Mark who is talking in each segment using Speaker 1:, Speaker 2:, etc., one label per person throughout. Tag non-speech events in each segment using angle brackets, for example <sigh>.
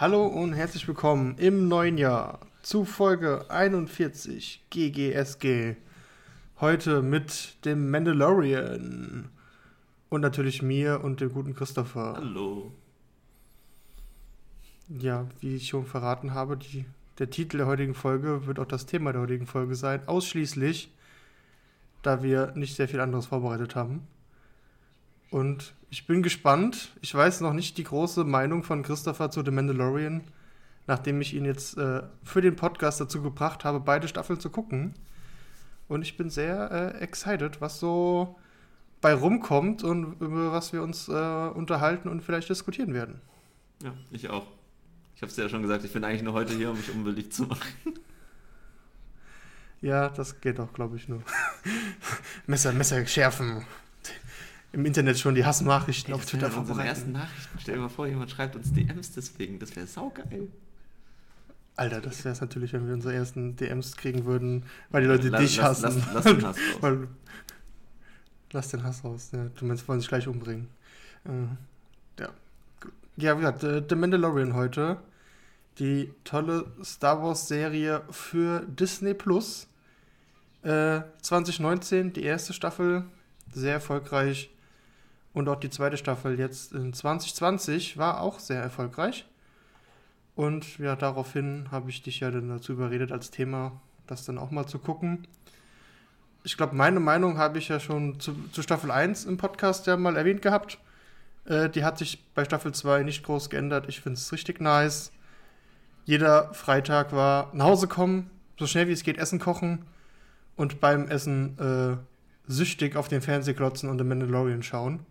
Speaker 1: Hallo und herzlich willkommen im neuen Jahr zu Folge 41 GGSG. Heute mit dem Mandalorian und natürlich mir und dem guten Christopher.
Speaker 2: Hallo.
Speaker 1: Ja, wie ich schon verraten habe, die, der Titel der heutigen Folge wird auch das Thema der heutigen Folge sein. Ausschließlich, da wir nicht sehr viel anderes vorbereitet haben. Und ich bin gespannt. Ich weiß noch nicht die große Meinung von Christopher zu The Mandalorian, nachdem ich ihn jetzt äh, für den Podcast dazu gebracht habe, beide Staffeln zu gucken. Und ich bin sehr äh, excited, was so bei rumkommt und über was wir uns äh, unterhalten und vielleicht diskutieren werden.
Speaker 2: Ja, ich auch. Ich habe es ja schon gesagt, ich bin eigentlich nur heute hier, um mich unbeliebt zu machen.
Speaker 1: Ja, das geht auch, glaube ich, nur. <laughs> Messer, Messer schärfen im Internet schon die Hassnachrichten auf Twitter
Speaker 2: verbreiten. ersten Nachrichten. Stell dir mal vor, jemand schreibt uns DMs deswegen. Das wäre saugeil.
Speaker 1: Alter, das wäre es natürlich, wenn wir unsere ersten DMs kriegen würden, weil die Leute
Speaker 2: Lass-
Speaker 1: dich
Speaker 2: lass-
Speaker 1: hassen.
Speaker 2: lass- lass den Hass <laughs> raus.
Speaker 1: Weil- lass den Hass raus. Ja, du meinst, wollen sich gleich umbringen. Äh, ja. Ja, wie gesagt, äh, The Mandalorian heute. Die tolle Star Wars-Serie für Disney Plus. Äh, 2019, die erste Staffel, sehr erfolgreich. Und auch die zweite Staffel jetzt in 2020 war auch sehr erfolgreich. Und ja, daraufhin habe ich dich ja dann dazu überredet, als Thema das dann auch mal zu gucken. Ich glaube, meine Meinung habe ich ja schon zu, zu Staffel 1 im Podcast ja mal erwähnt gehabt. Äh, die hat sich bei Staffel 2 nicht groß geändert. Ich finde es richtig nice. Jeder Freitag war nach Hause kommen, so schnell wie es geht, Essen kochen und beim Essen äh, süchtig auf den Fernseher klotzen und The Mandalorian schauen.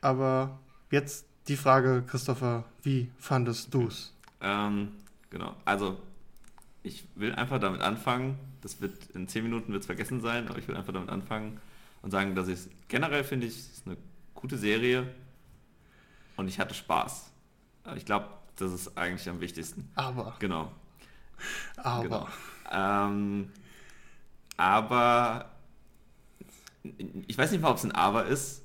Speaker 1: Aber jetzt die Frage, Christopher, wie fandest du's?
Speaker 2: Ähm, genau. Also, ich will einfach damit anfangen. Das wird in 10 Minuten wird's vergessen sein, aber ich will einfach damit anfangen und sagen, dass ich es generell finde, ich, es ist eine gute Serie und ich hatte Spaß. Ich glaube, das ist eigentlich am wichtigsten.
Speaker 1: Aber,
Speaker 2: Genau.
Speaker 1: aber.
Speaker 2: Genau. Ähm, aber ich weiß nicht mal, ob es ein Aber ist,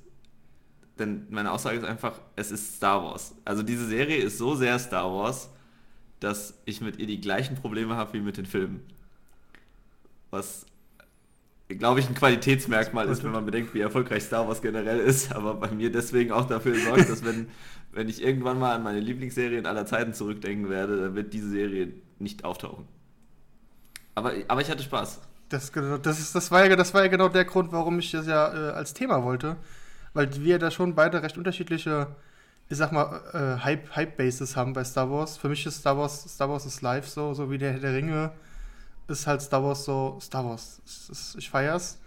Speaker 2: denn meine Aussage ist einfach, es ist Star Wars. Also diese Serie ist so sehr Star Wars, dass ich mit ihr die gleichen Probleme habe wie mit den Filmen. Was, glaube ich, ein Qualitätsmerkmal ist, wenn man bedenkt, wie erfolgreich Star Wars generell ist, <laughs> aber bei mir deswegen auch dafür sorgt, dass wenn, wenn ich irgendwann mal an meine Lieblingsserien aller Zeiten zurückdenken werde, dann wird diese Serie nicht auftauchen. Aber, aber ich hatte Spaß.
Speaker 1: Das, genau- das, ist, das, war ja, das war ja genau der Grund, warum ich das ja äh, als Thema wollte. Weil wir da schon beide recht unterschiedliche, ich sag mal, äh, Hype- Hype-Bases haben bei Star Wars. Für mich ist Star Wars, Star Wars ist live so, so wie der Herr der Ringe ist halt Star Wars so, Star Wars. Ist, ich feier's.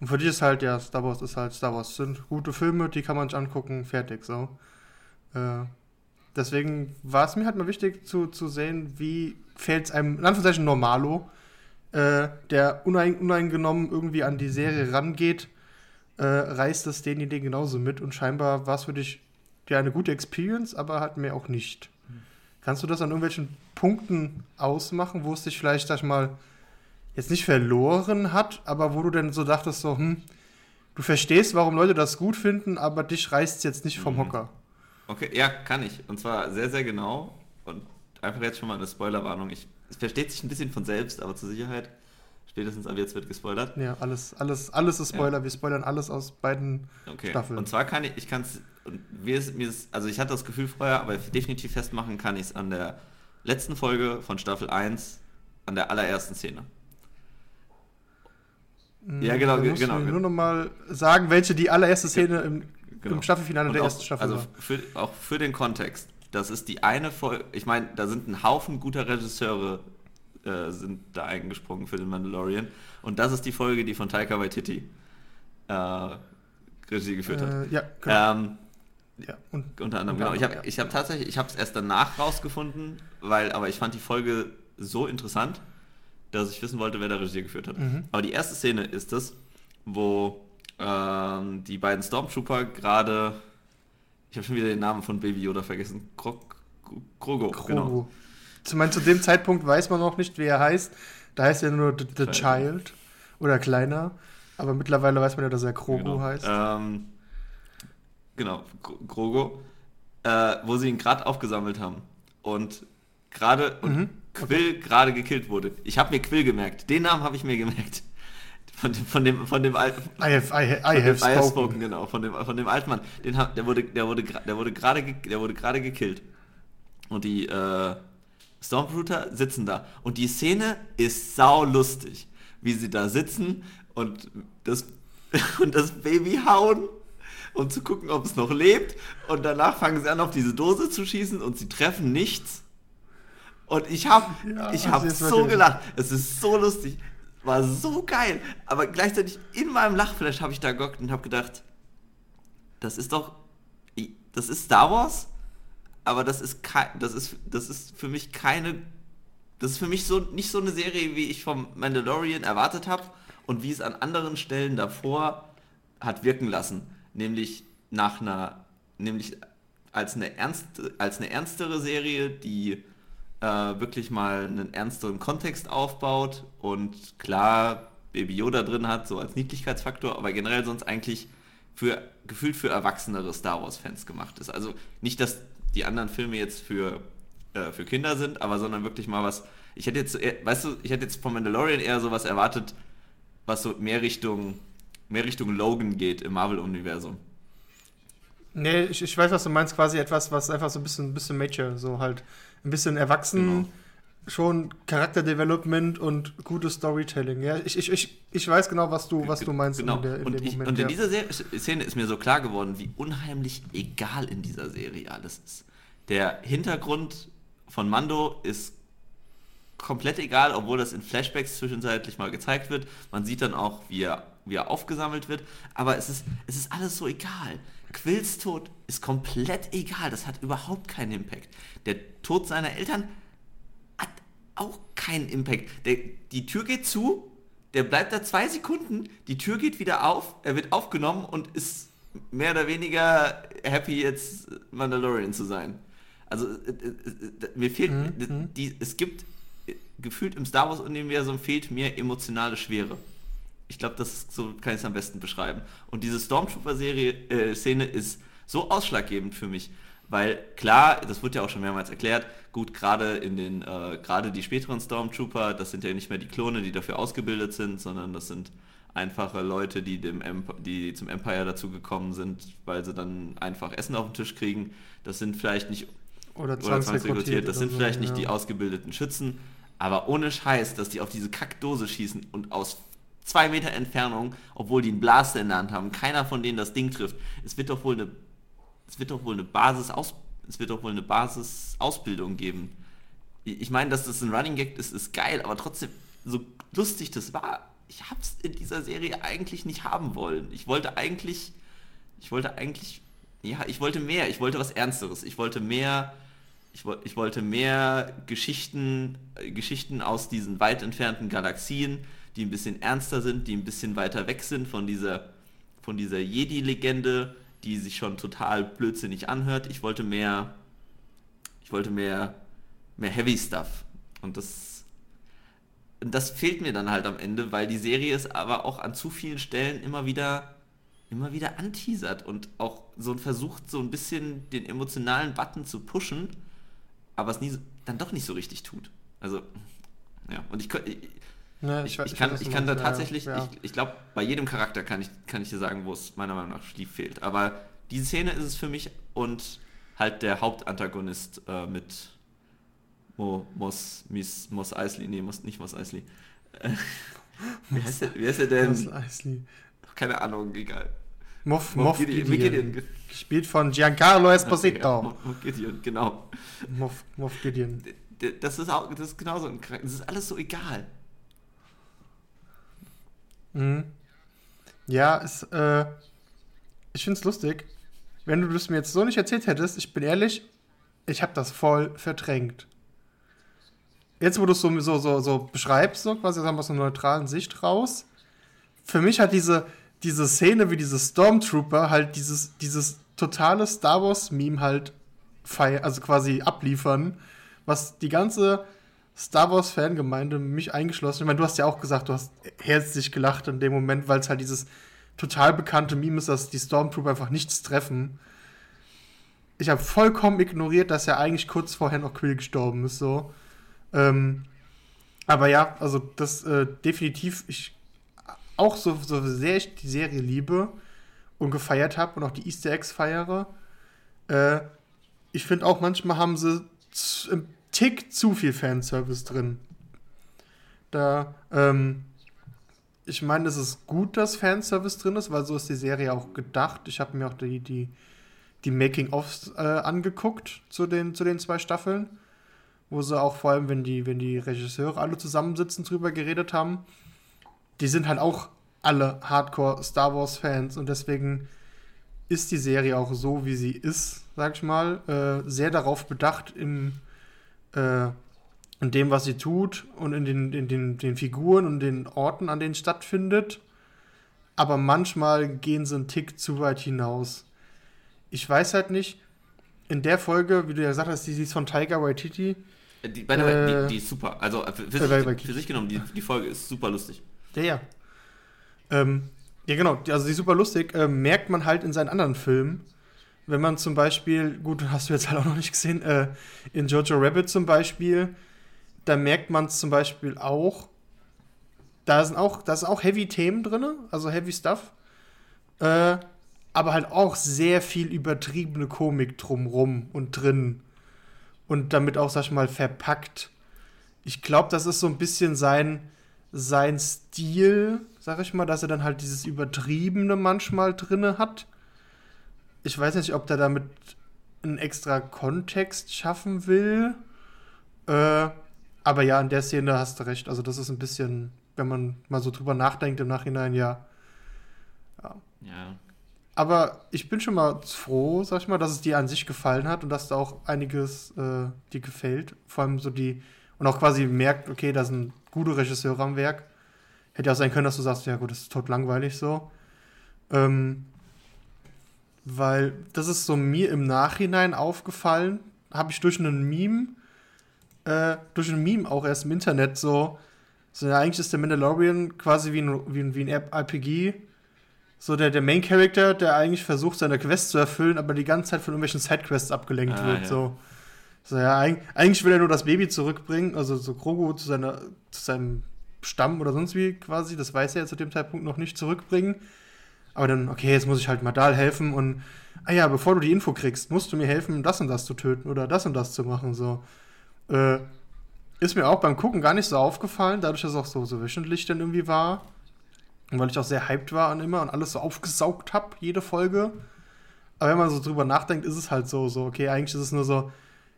Speaker 1: Und für dich ist halt, ja, Star Wars ist halt Star Wars. Es sind gute Filme, die kann man sich angucken, fertig, so. Äh, deswegen war es mir halt mal wichtig zu, zu sehen, wie fällt es einem, in Anführungszeichen, Normalo, äh, der unein, uneingenommen irgendwie an die Serie rangeht, äh, reißt es denjenigen genauso mit und scheinbar war es für dich ja eine gute Experience, aber halt mehr auch nicht. Kannst du das an irgendwelchen Punkten ausmachen, wo es dich vielleicht, sag ich mal, jetzt nicht verloren hat, aber wo du denn so dachtest, so, hm, du verstehst, warum Leute das gut finden, aber dich reißt es jetzt nicht vom
Speaker 2: Mhm.
Speaker 1: Hocker.
Speaker 2: Okay, ja, kann ich. Und zwar sehr, sehr genau. Und einfach jetzt schon mal eine Spoilerwarnung. Ich, es versteht sich ein bisschen von selbst, aber zur Sicherheit, spätestens ab jetzt wird gespoilert.
Speaker 1: Ja, alles, alles, alles ist Spoiler. Wir spoilern alles aus beiden
Speaker 2: Okay.
Speaker 1: Staffeln.
Speaker 2: Und zwar kann ich, ich kann es, mir ist, mir ist, also ich hatte das Gefühl vorher, aber definitiv festmachen kann ich es an der letzten Folge von Staffel 1, an der allerersten Szene. Ja, genau, genau.
Speaker 1: Du mir nur noch mal sagen, welche die allererste Szene im,
Speaker 2: Genau.
Speaker 1: im Staffelfinale
Speaker 2: Und
Speaker 1: der
Speaker 2: auch,
Speaker 1: ersten Staffel
Speaker 2: Also
Speaker 1: war.
Speaker 2: für, auch für den Kontext. Das ist die eine Folge. Ich meine, da sind ein Haufen guter Regisseure äh, sind da eingesprungen für den Mandalorian. Und das ist die Folge, die von Taika Waititi äh, Regie geführt hat.
Speaker 1: Äh, ja, genau.
Speaker 2: Ähm,
Speaker 1: ja. Und
Speaker 2: unter anderem, genau. Ich habe
Speaker 1: ja.
Speaker 2: ich hab tatsächlich, ich habe es erst danach rausgefunden, weil, aber ich fand die Folge so interessant, dass ich wissen wollte, wer da Regie geführt hat.
Speaker 1: Mhm.
Speaker 2: Aber die erste Szene ist es, wo ähm, die beiden Stormtrooper gerade, ich habe schon wieder den Namen von Baby Yoda vergessen, Krog, Krogo,
Speaker 1: Krogo.
Speaker 2: genau.
Speaker 1: Zu, mein, zu dem Zeitpunkt weiß man noch nicht, wie er heißt. Da heißt er nur The, the. Child oder Kleiner. Aber mittlerweile weiß man ja, dass er Krogo
Speaker 2: genau.
Speaker 1: heißt.
Speaker 2: Ähm, genau, Gro- Grogo, äh, wo sie ihn gerade aufgesammelt haben. und gerade und mhm. Quill gerade gekillt wurde. Ich habe mir Quill gemerkt. Den Namen habe ich mir gemerkt. Von dem, von dem, von dem alten. I have, I, I have spoken. I spoken. Genau, von dem, von dem alten Mann. Den, der wurde, der wurde, der wurde gerade, der wurde gerade gekillt. Und die äh, Stormtrooper sitzen da. Und die Szene ist sau lustig, wie sie da sitzen und das, <laughs> und das Baby hauen um zu gucken, ob es noch lebt. Und danach fangen sie an, auf diese Dose zu schießen und sie treffen nichts. Und ich habe ja, ich hab so gelacht. Es ist so lustig. War so geil. Aber gleichzeitig in meinem Lachflash habe ich da gehockt und habe gedacht, das ist doch, das ist Star Wars, aber das ist, das ist, das ist für mich keine, das ist für mich so nicht so eine Serie, wie ich vom Mandalorian erwartet habe und wie es an anderen Stellen davor hat wirken lassen nämlich nach einer, nämlich als eine, ernst, als eine ernstere Serie, die äh, wirklich mal einen ernsteren Kontext aufbaut und klar Baby Yoda drin hat, so als Niedlichkeitsfaktor, aber generell sonst eigentlich für gefühlt für erwachsenere Star Wars-Fans gemacht ist. Also nicht, dass die anderen Filme jetzt für, äh, für Kinder sind, aber sondern wirklich mal was. Ich hätte jetzt, weißt du, ich hätte jetzt von Mandalorian eher sowas erwartet, was so mehr Richtung mehr Richtung Logan geht im Marvel-Universum.
Speaker 1: Nee, ich, ich weiß, was du meinst, quasi etwas, was einfach so ein bisschen, ein bisschen Mature, so halt ein bisschen erwachsen, genau. Schon Charakterdevelopment und gutes Storytelling. Ja, ich, ich, ich, ich weiß genau, was du, was du meinst
Speaker 2: genau. in, der, in und dem ich, Moment. Und in ja. dieser Szene ist mir so klar geworden, wie unheimlich egal in dieser Serie alles ist. Der Hintergrund von Mando ist komplett egal, obwohl das in Flashbacks zwischenzeitlich mal gezeigt wird. Man sieht dann auch, wie er wie er aufgesammelt wird. Aber es ist, es ist alles so egal. Quills Tod ist komplett egal. Das hat überhaupt keinen Impact. Der Tod seiner Eltern auch keinen Impact. Der, die Tür geht zu, der bleibt da zwei Sekunden, die Tür geht wieder auf, er wird aufgenommen und ist mehr oder weniger happy, jetzt Mandalorian zu sein. Also äh, äh, äh mir fehlt, mhm. die, es gibt gefühlt im Star Wars-Universum fehlt mir emotionale Schwere. Ich glaube, das so kann ich es am besten beschreiben. Und diese Stormtrooper-Serie, äh, ist so ausschlaggebend für mich, weil klar, das wird ja auch schon mehrmals erklärt, gut, gerade in den, äh, gerade die späteren Stormtrooper, das sind ja nicht mehr die Klone, die dafür ausgebildet sind, sondern das sind einfache Leute, die, dem Emp die zum Empire dazugekommen sind, weil sie dann einfach Essen auf den Tisch kriegen. Das sind vielleicht nicht oder zwangsrekrutiert, das sind so, vielleicht ja. nicht die ausgebildeten Schützen, aber ohne Scheiß, dass die auf diese Kackdose schießen und aus zwei Meter Entfernung, obwohl die einen Blaster in der Hand haben, keiner von denen das Ding trifft. Es wird doch wohl eine, es wird doch wohl eine Basis aus, es wird doch wohl eine Basisausbildung geben. Ich meine, dass das ein Running Gag ist, ist geil, aber trotzdem, so lustig das war, ich hab's in dieser Serie eigentlich nicht haben wollen. Ich wollte eigentlich, ich wollte eigentlich, ja, ich wollte mehr, ich wollte was Ernsteres, ich wollte mehr, ich, ich wollte mehr Geschichten, Geschichten aus diesen weit entfernten Galaxien, die ein bisschen ernster sind, die ein bisschen weiter weg sind von dieser, von dieser Jedi-Legende, die sich schon total blödsinnig anhört. Ich wollte mehr, ich wollte mehr, mehr Heavy Stuff. Und das, das fehlt mir dann halt am Ende, weil die Serie es aber auch an zu vielen Stellen immer wieder, immer wieder anteasert und auch so versucht, so ein bisschen den emotionalen Button zu pushen, aber es nie, dann doch nicht so richtig tut. Also, ja, und ich, Ne, ich, ich, ich, kann, ich kann da tatsächlich, ja. ich, ich glaube, bei jedem Charakter kann ich, kann ich dir sagen, wo es meiner Meinung nach Schlief fehlt. Aber diese Szene ist es für mich und halt der Hauptantagonist äh, mit Mo, Mos, Mies, Mos Eisley, nee, Mos, nicht Mos Eisley. Äh, <laughs> wie, heißt der, wie heißt der denn? Mos Eisley. Keine Ahnung, egal. Moff, Moff, Moff
Speaker 1: Gideon, Gideon. Gideon. Gespielt von Giancarlo Esposito. <laughs> Ja,
Speaker 2: Moff Gideon, genau.
Speaker 1: Moff, Moff Gideon.
Speaker 2: Das ist, auch, das ist genauso ein Das ist alles so egal.
Speaker 1: Mhm. Ja, es, äh, ich finde es lustig. Wenn du das mir jetzt so nicht erzählt hättest, ich bin ehrlich, ich habe das voll verdrängt. Jetzt, wo du es so, so, so, so beschreibst, so quasi aus einer neutralen Sicht raus, für mich hat diese, diese Szene wie diese Stormtrooper halt dieses, dieses totale Star Wars-Meme halt also quasi abliefern, was die ganze Star Wars-Fangemeinde, mich eingeschlossen. Ich meine, du hast ja auch gesagt, du hast herzlich gelacht in dem Moment, weil es halt dieses total bekannte Meme ist, dass die Stormtrooper einfach nichts treffen. ich habe vollkommen ignoriert, dass er eigentlich kurz vorher noch Quill gestorben ist, so. Ähm, aber ja, also das äh, definitiv, ich auch so, so sehr ich die Serie liebe und gefeiert habe und auch die Easter Eggs feiere, äh, ich finde auch manchmal haben sie Tick zu viel Fanservice drin. Da, ähm, ich meine, es ist gut, dass Fanservice drin ist, weil so ist die Serie auch gedacht. Ich habe mir auch die, die, die Making-ofs äh, angeguckt zu den, zu den zwei Staffeln, wo sie auch vor allem, wenn die, wenn die Regisseure alle zusammensitzen, drüber geredet haben. Die sind halt auch alle Hardcore Star Wars-Fans und deswegen ist die Serie auch so, wie sie ist, sag ich mal, äh, sehr darauf bedacht, im, äh, in dem, was sie tut und in den, in den, den Figuren und den Orten, an denen stattfindet. Aber manchmal gehen sie einen Tick zu weit hinaus. Ich weiß halt nicht, in der Folge, wie du ja gesagt hast, die, die ist von Tiger Waititi.
Speaker 2: Äh, die, by the way, die, die, ist super. Also für, für, sich, für sich, genommen, die, die Folge ist super lustig.
Speaker 1: Ja, ja. Ähm, ja, genau. Also die ist super lustig. Äh, merkt man halt in seinen anderen Filmen. Wenn man zum Beispiel, gut, hast du jetzt halt auch noch nicht gesehen, äh, in Jojo Rabbit zum Beispiel, da merkt man es zum Beispiel auch, da sind auch, da sind auch heavy Themen drin, also heavy Stuff. Äh, aber halt auch sehr viel übertriebene Komik drumrum und drin. Und damit auch, sag ich mal, verpackt. Ich glaube, das ist so ein bisschen sein, sein Stil, sag ich mal, dass er dann halt dieses Übertriebene manchmal drinne hat. Ich weiß nicht, ob der damit einen extra Kontext schaffen will. Äh, aber ja, in der Szene hast du recht. Also, das ist ein bisschen, wenn man mal so drüber nachdenkt im Nachhinein, ja. Ja. ja. Aber ich bin schon mal froh, sag ich mal, dass es dir an sich gefallen hat und dass da auch einiges äh, dir gefällt. Vor allem so die, und auch quasi merkt, okay, da sind gute Regisseure am Werk. Hätte ja sein können, dass du sagst, ja gut, das ist tot langweilig so. Ähm, weil das ist so mir im Nachhinein aufgefallen, habe ich durch einen Meme, äh, durch ein Meme auch erst im Internet so, so ja, eigentlich ist der Mandalorian quasi wie ein, wie ein, wie ein RPG, so der, der Main Character, der eigentlich versucht, seine Quest zu erfüllen, aber die ganze Zeit von irgendwelchen Sidequests abgelenkt ah, wird, ja. so. So, ja, eigentlich will er nur das Baby zurückbringen, also so Grogu zu, seiner, zu seinem Stamm oder sonst wie quasi, das weiß er ja zu dem Zeitpunkt noch nicht zurückbringen. Aber dann, okay, jetzt muss ich halt Madal helfen und, ah ja, bevor du die Info kriegst, musst du mir helfen, das und das zu töten oder das und das zu machen, so. Äh, ist mir auch beim Gucken gar nicht so aufgefallen, dadurch, dass es auch so, so wöchentlich dann irgendwie war. Und weil ich auch sehr hyped war und immer und alles so aufgesaugt habe, jede Folge. Aber wenn man so drüber nachdenkt, ist es halt so, so, okay, eigentlich ist es nur so,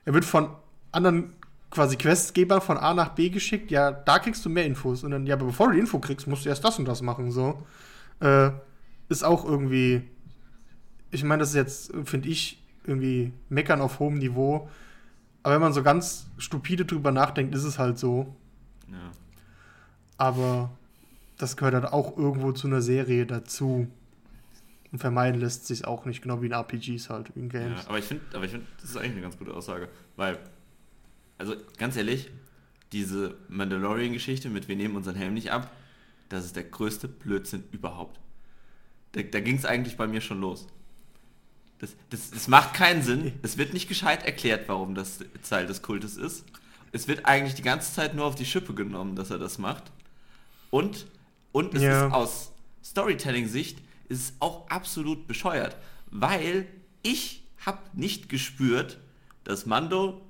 Speaker 1: er wird von anderen quasi Questgebern von A nach B geschickt, ja, da kriegst du mehr Infos. Und dann, ja, aber bevor du die Info kriegst, musst du erst das und das machen, so. Äh, ist auch irgendwie, ich meine, das ist jetzt, finde ich, irgendwie meckern auf hohem Niveau. Aber wenn man so ganz stupide drüber nachdenkt, ist es halt so. Ja. Aber das gehört halt auch irgendwo zu einer Serie dazu. Und vermeiden lässt sich auch nicht, genau wie in RPGs halt, in
Speaker 2: Games. Ja, aber ich finde, find, das ist eigentlich eine ganz gute Aussage. Weil, also ganz ehrlich, diese Mandalorian-Geschichte mit wir nehmen unseren Helm nicht ab, das ist der größte Blödsinn überhaupt. Da, da ging es eigentlich bei mir schon los. Das, das, das macht keinen Sinn. Es wird nicht gescheit erklärt, warum das Teil des Kultes ist. Es wird eigentlich die ganze Zeit nur auf die Schippe genommen, dass er das macht. Und, und es ja. ist aus Storytelling-Sicht ist es auch absolut bescheuert, weil ich habe nicht gespürt, dass Mando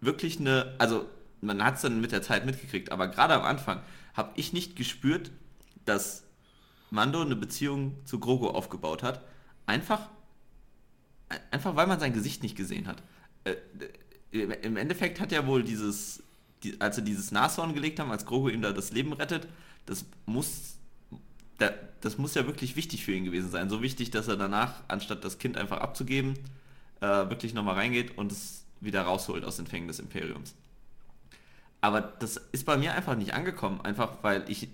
Speaker 2: wirklich eine, also man hat es dann mit der Zeit mitgekriegt, aber gerade am Anfang habe ich nicht gespürt, dass Mando eine Beziehung zu Grogu aufgebaut hat. Einfach, einfach weil man sein Gesicht nicht gesehen hat. Äh, Im Endeffekt hat er wohl dieses, die, als sie dieses Nashorn gelegt haben, als Grogu ihm da das Leben rettet, das muss da, das muss ja wirklich wichtig für ihn gewesen sein. So wichtig, dass er danach, anstatt das Kind einfach abzugeben, äh, wirklich nochmal reingeht und es wieder rausholt aus den Fängen des Imperiums. Aber das ist bei mir einfach nicht angekommen, einfach weil ich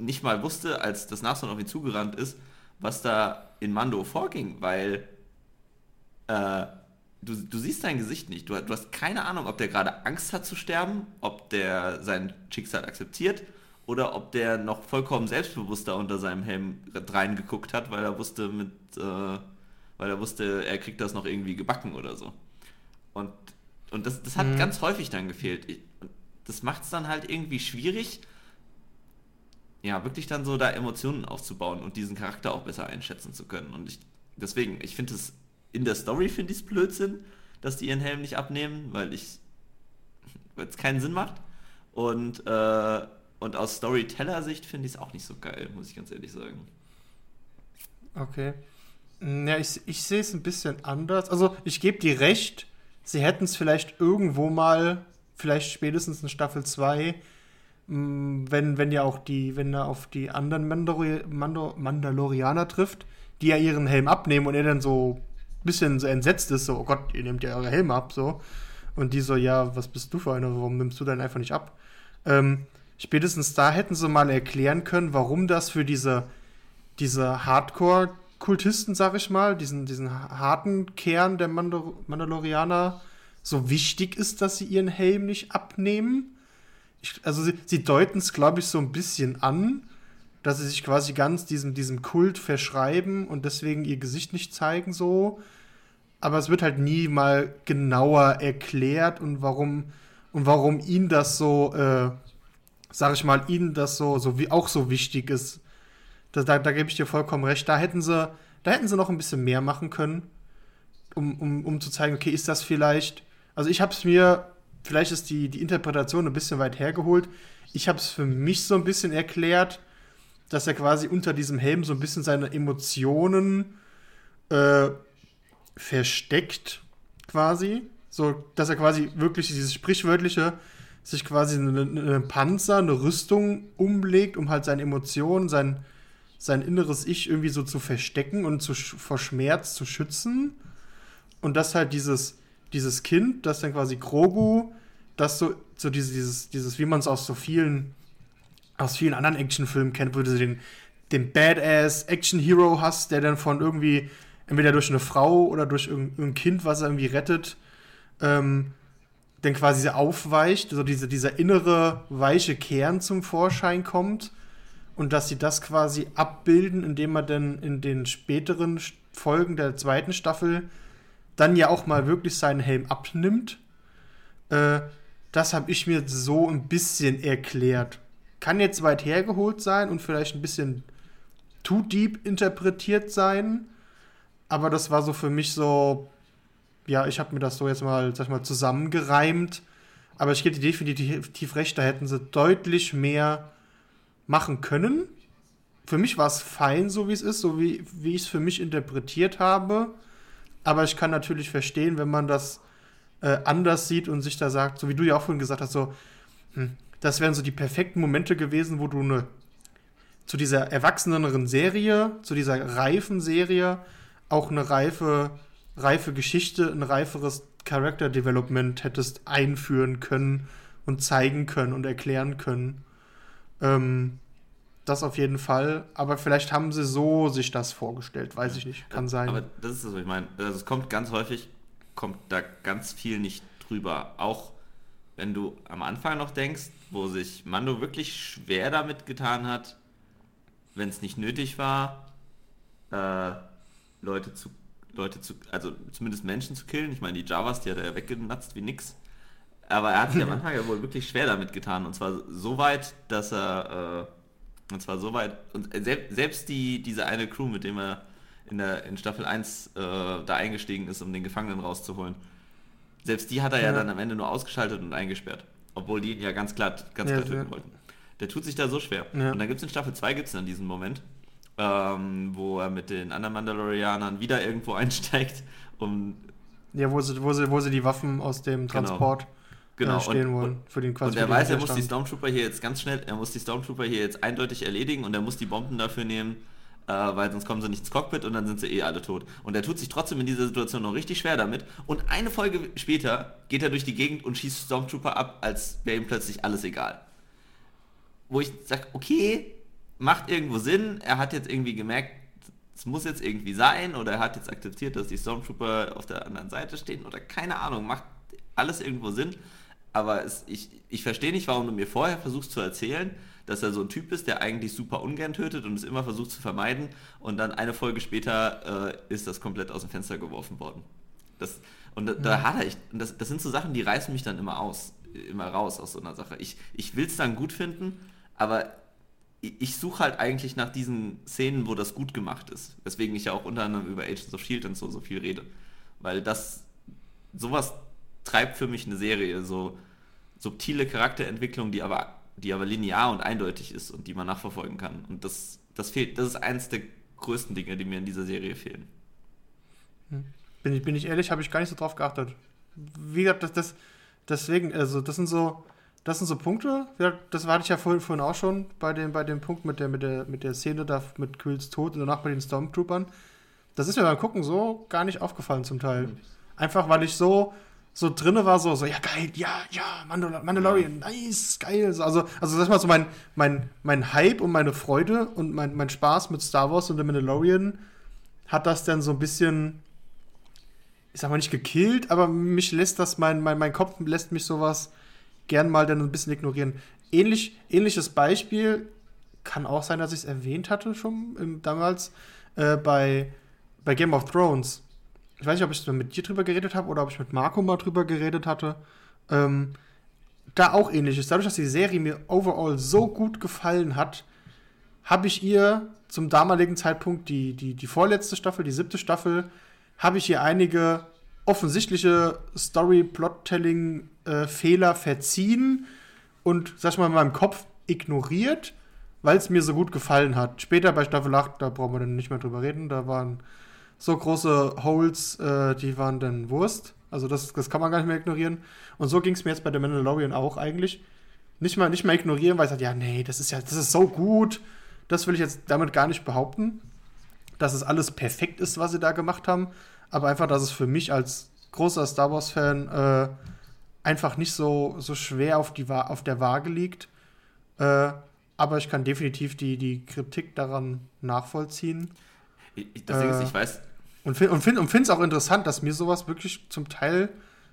Speaker 2: nicht mal wusste, als das Nashorn auf ihn zugerannt ist, was da in Mando vorging, weil äh, du, du siehst sein Gesicht nicht. Du, du hast keine Ahnung, ob der gerade Angst hat zu sterben, ob der sein Schicksal akzeptiert oder ob der noch vollkommen selbstbewusster unter seinem Helm reingeguckt hat, weil er wusste, mit, äh, weil er wusste, er kriegt das noch irgendwie gebacken oder so. Und, und das, das hat
Speaker 1: Mhm.
Speaker 2: ganz häufig dann gefehlt. Ich- Das macht es dann halt irgendwie schwierig, ja, wirklich dann so da Emotionen aufzubauen und diesen Charakter auch besser einschätzen zu können. Und ich, deswegen, ich finde es, in der Story finde ich es Blödsinn, dass die ihren Helm nicht abnehmen, weil ich, weil es keinen Sinn macht. Und, äh, und aus Storyteller-Sicht finde ich es auch nicht so geil, muss ich ganz ehrlich sagen.
Speaker 1: Okay. Ja, ich, ich sehe es ein bisschen anders. Also, ich gebe dir recht, sie hätten es vielleicht irgendwo mal, vielleicht spätestens in Staffel 2, mm, wenn, wenn ja auch die, wenn er auf die anderen Mandalori Mando Mandalorianer trifft, die ja ihren Helm abnehmen und er dann so ein bisschen so entsetzt ist, so, oh Gott, ihr nehmt ja eure Helme ab, so. Und die so, ja, was bist du für einer, warum nimmst du deinen einfach nicht ab? Ähm, spätestens da hätten sie mal erklären können, warum das für diese, diese Hardcore-Kultisten, sag ich mal, diesen, diesen harten Kern der Mandal Mandalorianer so wichtig ist, dass sie ihren Helm nicht abnehmen. Ich, also sie, sie deuten es, glaube ich, so ein bisschen an, dass sie sich quasi ganz diesem, diesem Kult verschreiben und deswegen ihr Gesicht nicht zeigen so. Aber es wird halt nie mal genauer erklärt und warum und warum ihnen das so, äh, sag ich mal, ihnen das so, so wie auch so wichtig ist. Da, da, da gebe ich dir vollkommen recht. Da hätten sie, da hätten sie noch ein bisschen mehr machen können, um, um, um zu zeigen, okay, ist das vielleicht. Also ich habe es mir, vielleicht ist die, die Interpretation ein bisschen weit hergeholt. Ich habe es für mich so ein bisschen erklärt, dass er quasi unter diesem Helm so ein bisschen seine Emotionen äh, versteckt, quasi. So, dass er quasi wirklich dieses sprichwörtliche, sich quasi eine, eine Panzer, eine Rüstung umlegt, um halt seine Emotionen, sein, sein inneres Ich irgendwie so zu verstecken und zu, vor Schmerz zu schützen. Und dass halt dieses, dieses Kind, das dann quasi Grogu, das so, so dieses, dieses, dieses, wie man es aus so vielen, aus vielen anderen Actionfilmen kennt, wo du den, den Badass Action Hero hast, der dann von irgendwie, entweder durch eine Frau oder durch irgendein Kind, was er irgendwie rettet, ähm, dann quasi aufweicht, so diese, dieser innere weiche Kern zum Vorschein kommt und dass sie das quasi abbilden, indem man dann in den späteren Folgen der zweiten Staffel dann ja auch mal wirklich seinen Helm abnimmt. Äh, das habe ich mir so ein bisschen erklärt. Kann jetzt weit hergeholt sein und vielleicht ein bisschen too deep interpretiert sein, aber das war so für mich so, ja, ich habe mir das so jetzt mal, sag ich mal, zusammengereimt. Aber ich gebe dir definitiv recht, da hätten sie deutlich mehr machen können. Für mich war es fein, so wie es ist, so wie, wie ich es für mich interpretiert habe. Aber ich kann natürlich verstehen, wenn man das äh, anders sieht und sich da sagt, so wie du ja auch vorhin gesagt hast, so, hm, das wären so die perfekten Momente gewesen, wo du eine zu dieser erwachseneren Serie, zu dieser reifen Serie auch eine reife, reife Geschichte, ein reiferes Character Development hättest einführen können und zeigen können und erklären können. Ähm, das auf jeden Fall. Aber vielleicht haben sie so sich das vorgestellt. Weiß ich nicht. Kann sein.
Speaker 2: Aber das ist das, was ich meine. Also es kommt ganz häufig, kommt da ganz viel nicht drüber. Auch wenn du am Anfang noch denkst, wo sich Mando wirklich schwer damit getan hat, wenn es nicht nötig war, äh, Leute zu, Leute zu, also zumindest Menschen zu killen. Ich meine, die Javas, die hat er ja weggenatzt wie nix. Aber er hat sich am <laughs> Anfang ja wohl wirklich schwer damit getan. Und zwar so weit, dass er, äh, und zwar so weit, und selbst, die, diese eine Crew, mit dem er in, der, in Staffel 1 äh, da eingestiegen ist, um den Gefangenen rauszuholen, selbst die hat er ja,
Speaker 1: Ja.
Speaker 2: dann am Ende nur ausgeschaltet und eingesperrt. Obwohl die ihn ja ganz klar, ganz
Speaker 1: Ja,
Speaker 2: klar töten
Speaker 1: ja.
Speaker 2: wollten. Der tut sich da so schwer. Und dann gibt es in Staffel 2 gibt's dann diesen Moment, ähm, wo er mit den anderen Mandalorianern wieder irgendwo <laughs> einsteigt, um
Speaker 1: ja, wo sie, wo, sie, wo sie die Waffen aus dem
Speaker 2: Genau.
Speaker 1: Transport
Speaker 2: genau,
Speaker 1: äh, stehlen
Speaker 2: und,
Speaker 1: wollen. Für den
Speaker 2: und er weiß, er muss die. Stormtrooper hier jetzt ganz schnell, er muss die Stormtrooper hier jetzt eindeutig erledigen und er muss die Bomben dafür nehmen, äh, weil sonst kommen sie nicht ins Cockpit und dann sind sie eh alle tot. Und er tut sich trotzdem in dieser Situation noch richtig schwer damit. Und eine Folge später geht er durch die Gegend und schießt Stormtrooper ab, als wäre ihm plötzlich alles egal. Wo ich sage, okay, macht irgendwo Sinn, er hat jetzt irgendwie gemerkt, es muss jetzt irgendwie sein oder er hat jetzt akzeptiert, dass die Stormtrooper auf der anderen Seite stehen oder keine Ahnung, macht alles irgendwo Sinn. Aber es, ich, ich verstehe nicht, warum du mir vorher versuchst zu erzählen, dass er so ein Typ ist, der eigentlich super ungern tötet und es immer versucht zu vermeiden und dann eine Folge später äh, ist das komplett aus dem Fenster geworfen worden. Das, und da, da hat er, ich, das, das sind so Sachen, die reißen mich dann immer aus, immer raus aus so einer Sache. Ich, ich will es dann gut finden, aber ich, ich suche halt eigentlich nach diesen Szenen, wo das gut gemacht ist. Weswegen ich ja auch unter anderem über Agents of S.H.I.E.L.D. und so, so viel rede. Weil das, sowas treibt für mich eine Serie, so subtile Charakterentwicklung, die aber, die aber linear und eindeutig ist und die man nachverfolgen kann. Und das, das fehlt, das ist eines der größten Dinge, die mir in dieser Serie fehlen.
Speaker 1: Hm. Bin ich, bin ich ehrlich, habe ich gar nicht so drauf geachtet. Wie gesagt, das, das, deswegen, also das sind so, das sind so Punkte. Das hatte ich ja vorhin, vorhin auch schon bei dem, bei dem Punkt mit der, mit der, mit der Szene da mit Quills Tod und danach bei den Stormtroopern. Das ist mir beim Gucken so gar nicht aufgefallen zum Teil. Einfach weil ich so, so drinne war, so, so, ja geil, ja, ja, Mandal Mandalorian, nice, geil. Also, also sag mal so, mein, mein, mein Hype und meine Freude und mein, mein Spaß mit Star Wars und The Mandalorian hat das dann so ein bisschen ich sag mal nicht gekillt, aber mich lässt das, mein, mein, mein Kopf lässt mich sowas gern mal dann ein bisschen ignorieren. Ähnlich, ähnliches Beispiel kann auch sein, dass ich es erwähnt hatte schon im, damals äh, bei, bei Game of Thrones. Ich weiß nicht, ob ich mit dir drüber geredet habe oder ob ich mit Marco mal drüber geredet hatte. Ähm, da auch ähnliches. Dadurch, dass die Serie mir overall so gut gefallen hat, habe ich ihr zum damaligen Zeitpunkt die, die, die vorletzte Staffel, die siebte Staffel, habe ich hier einige offensichtliche Story-Plot-Telling-Fehler verziehen und, sag ich mal, in meinem Kopf ignoriert, weil es mir so gut gefallen hat. Später bei Staffel 8, da brauchen wir dann nicht mehr drüber reden, da waren so große Holes, äh, die waren dann Wurst. Also das, das kann man gar nicht mehr ignorieren. Und so ging es mir jetzt bei The Mandalorian auch eigentlich. Nicht mal, nicht mal ignorieren, weil ich sage, ja, nee, das ist ja, das ist so gut. Das will ich jetzt damit gar nicht behaupten dass es alles perfekt ist, was sie da gemacht haben, aber einfach, dass es für mich als großer Star Wars-Fan äh, einfach nicht so, so schwer auf, die, auf der Waage liegt. Äh, aber ich kann definitiv die, die Kritik daran nachvollziehen.
Speaker 2: Ich, das äh, ist, ich weiß.
Speaker 1: Und finde und find, und es auch interessant, dass mir sowas wirklich zum Teil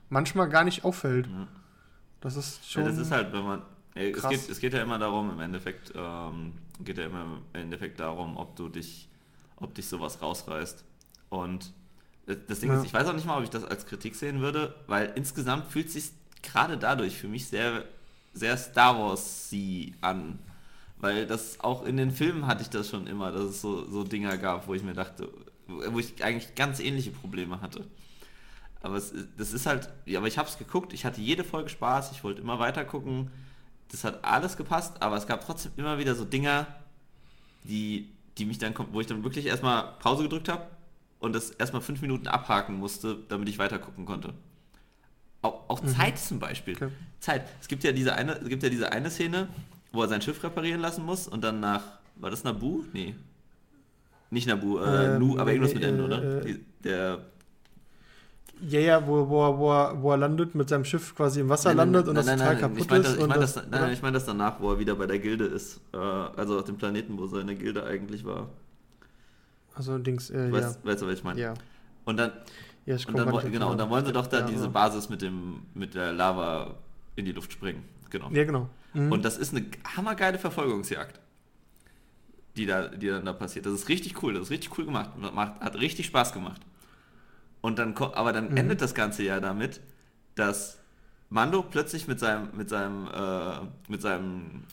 Speaker 1: manchmal gar nicht auffällt. Ja. Das ist schon.
Speaker 2: Ja, das ist halt, wenn man. Es geht, es geht ja immer darum, im Endeffekt, ähm, geht ja immer im Endeffekt darum, ob du dich ob dich sowas rausreißt. Und das Ding ja. ist, ich weiß auch nicht mal, ob ich das als Kritik sehen würde, weil insgesamt fühlt sich gerade dadurch für mich sehr, sehr Star Wars-sie an. Weil das auch in den Filmen hatte ich das schon immer, dass es so, so Dinger gab, wo ich mir dachte, wo ich eigentlich ganz ähnliche Probleme hatte. Aber es, das ist halt, ja, aber ich habe es geguckt, ich hatte jede Folge Spaß, ich wollte immer weiter gucken. Das hat alles gepasst, aber es gab trotzdem immer wieder so Dinger, die die mich dann, wo ich dann wirklich erstmal Pause gedrückt habe und das erstmal fünf Minuten abhaken musste, damit ich weiter gucken konnte. Auch, auch mhm. Zeit zum Beispiel. Okay. Zeit. Es gibt ja diese eine, es gibt ja diese eine Szene, wo er sein Schiff reparieren lassen muss und dann nach, war das Nabu? Nee. Nicht Nabu, äh, ähm, Nu, aber irgendwas mit N, oder? Äh, der
Speaker 1: ja, ja, wo, wo, wo, er, wo er landet, mit seinem Schiff quasi im Wasser nein, nein, landet und nein, das total kaputt
Speaker 2: ich mein, das,
Speaker 1: ist.
Speaker 2: Ich meine das, nein, nein, ich mein das danach, wo er wieder bei der Gilde ist. Äh, also auf dem Planeten, wo seine Gilde eigentlich war.
Speaker 1: Also Dings, äh,
Speaker 2: weißt, ja. Weißt du, was ich meine?
Speaker 1: Ja.
Speaker 2: Und dann, ja, ich und dann, genau, genau, und dann wollen sie doch da ja, diese Basis mit, dem, mit der Lava in die Luft springen. Genau.
Speaker 1: Ja, genau.
Speaker 2: Mhm. Und das ist eine hammergeile Verfolgungsjagd, die, da, die dann da passiert. Das ist richtig cool, das ist richtig cool gemacht. Macht, hat richtig Spaß gemacht. Und dann, aber dann mhm. endet das Ganze ja damit, dass Mando plötzlich mit seinem, mit seinem, äh, mit seinem,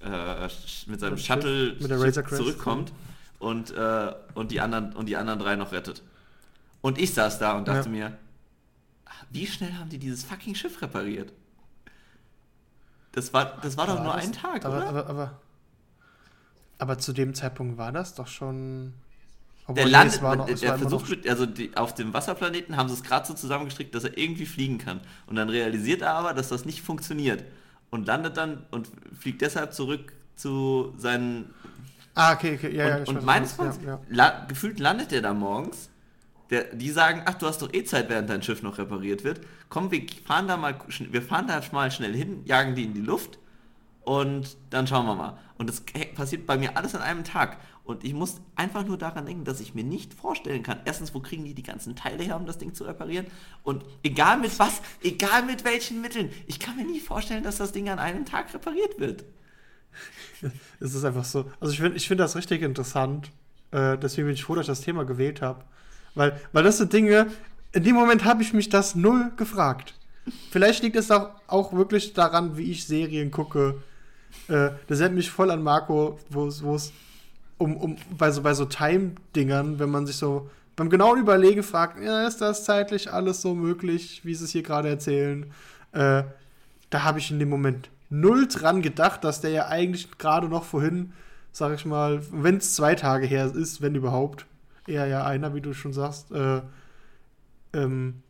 Speaker 2: äh, mit seinem Shuttle
Speaker 1: mit
Speaker 2: zurückkommt und, äh, und, die anderen, und die anderen drei noch rettet. Und ich saß da und dachte ja. mir, wie schnell haben die dieses fucking Schiff repariert? Das war, das war doch nur das, ein Tag,
Speaker 1: aber,
Speaker 2: oder?
Speaker 1: Aber, aber, aber zu dem Zeitpunkt war das doch schon
Speaker 2: der landet, noch, der versucht also die, auf dem Wasserplaneten haben sie es gerade so zusammengestrickt, dass er irgendwie fliegen kann. Und dann realisiert er aber, dass das nicht funktioniert. Und landet dann und fliegt deshalb zurück zu seinen.
Speaker 1: Ah, okay, okay, ja,
Speaker 2: und,
Speaker 1: ja.
Speaker 2: Ich und meines ja, ja. La gefühlt landet er da morgens. Der, die sagen, ach, du hast doch eh Zeit, während dein Schiff noch repariert wird. Komm, wir fahren da mal, wir fahren da mal schnell hin, jagen die in die Luft und dann schauen wir mal. Und das passiert bei mir alles an einem Tag. Und ich muss einfach nur daran denken, dass ich mir nicht vorstellen kann, erstens, wo kriegen die die ganzen Teile her, um das Ding zu reparieren? Und egal mit was, egal mit welchen Mitteln, ich kann mir nie vorstellen, dass das Ding an einem Tag repariert wird.
Speaker 1: Es ist einfach so. Also ich finde ich find das richtig interessant. Äh, deswegen bin ich froh, dass ich das Thema gewählt habe. Weil, weil das sind Dinge, in dem Moment habe ich mich das null gefragt. Vielleicht liegt es auch, auch wirklich daran, wie ich Serien gucke. Äh, das erinnert mich voll an Marco, wo es um, um, bei so, bei so Time-Dingern, wenn man sich so beim genauen Überlegen fragt, ja, ist das zeitlich alles so möglich, wie sie es hier gerade erzählen? Äh, da habe ich in dem Moment null dran gedacht, dass der ja eigentlich gerade noch vorhin, sag ich mal, wenn es zwei Tage her ist, wenn überhaupt, eher ja einer, wie du schon sagst, äh, ähm,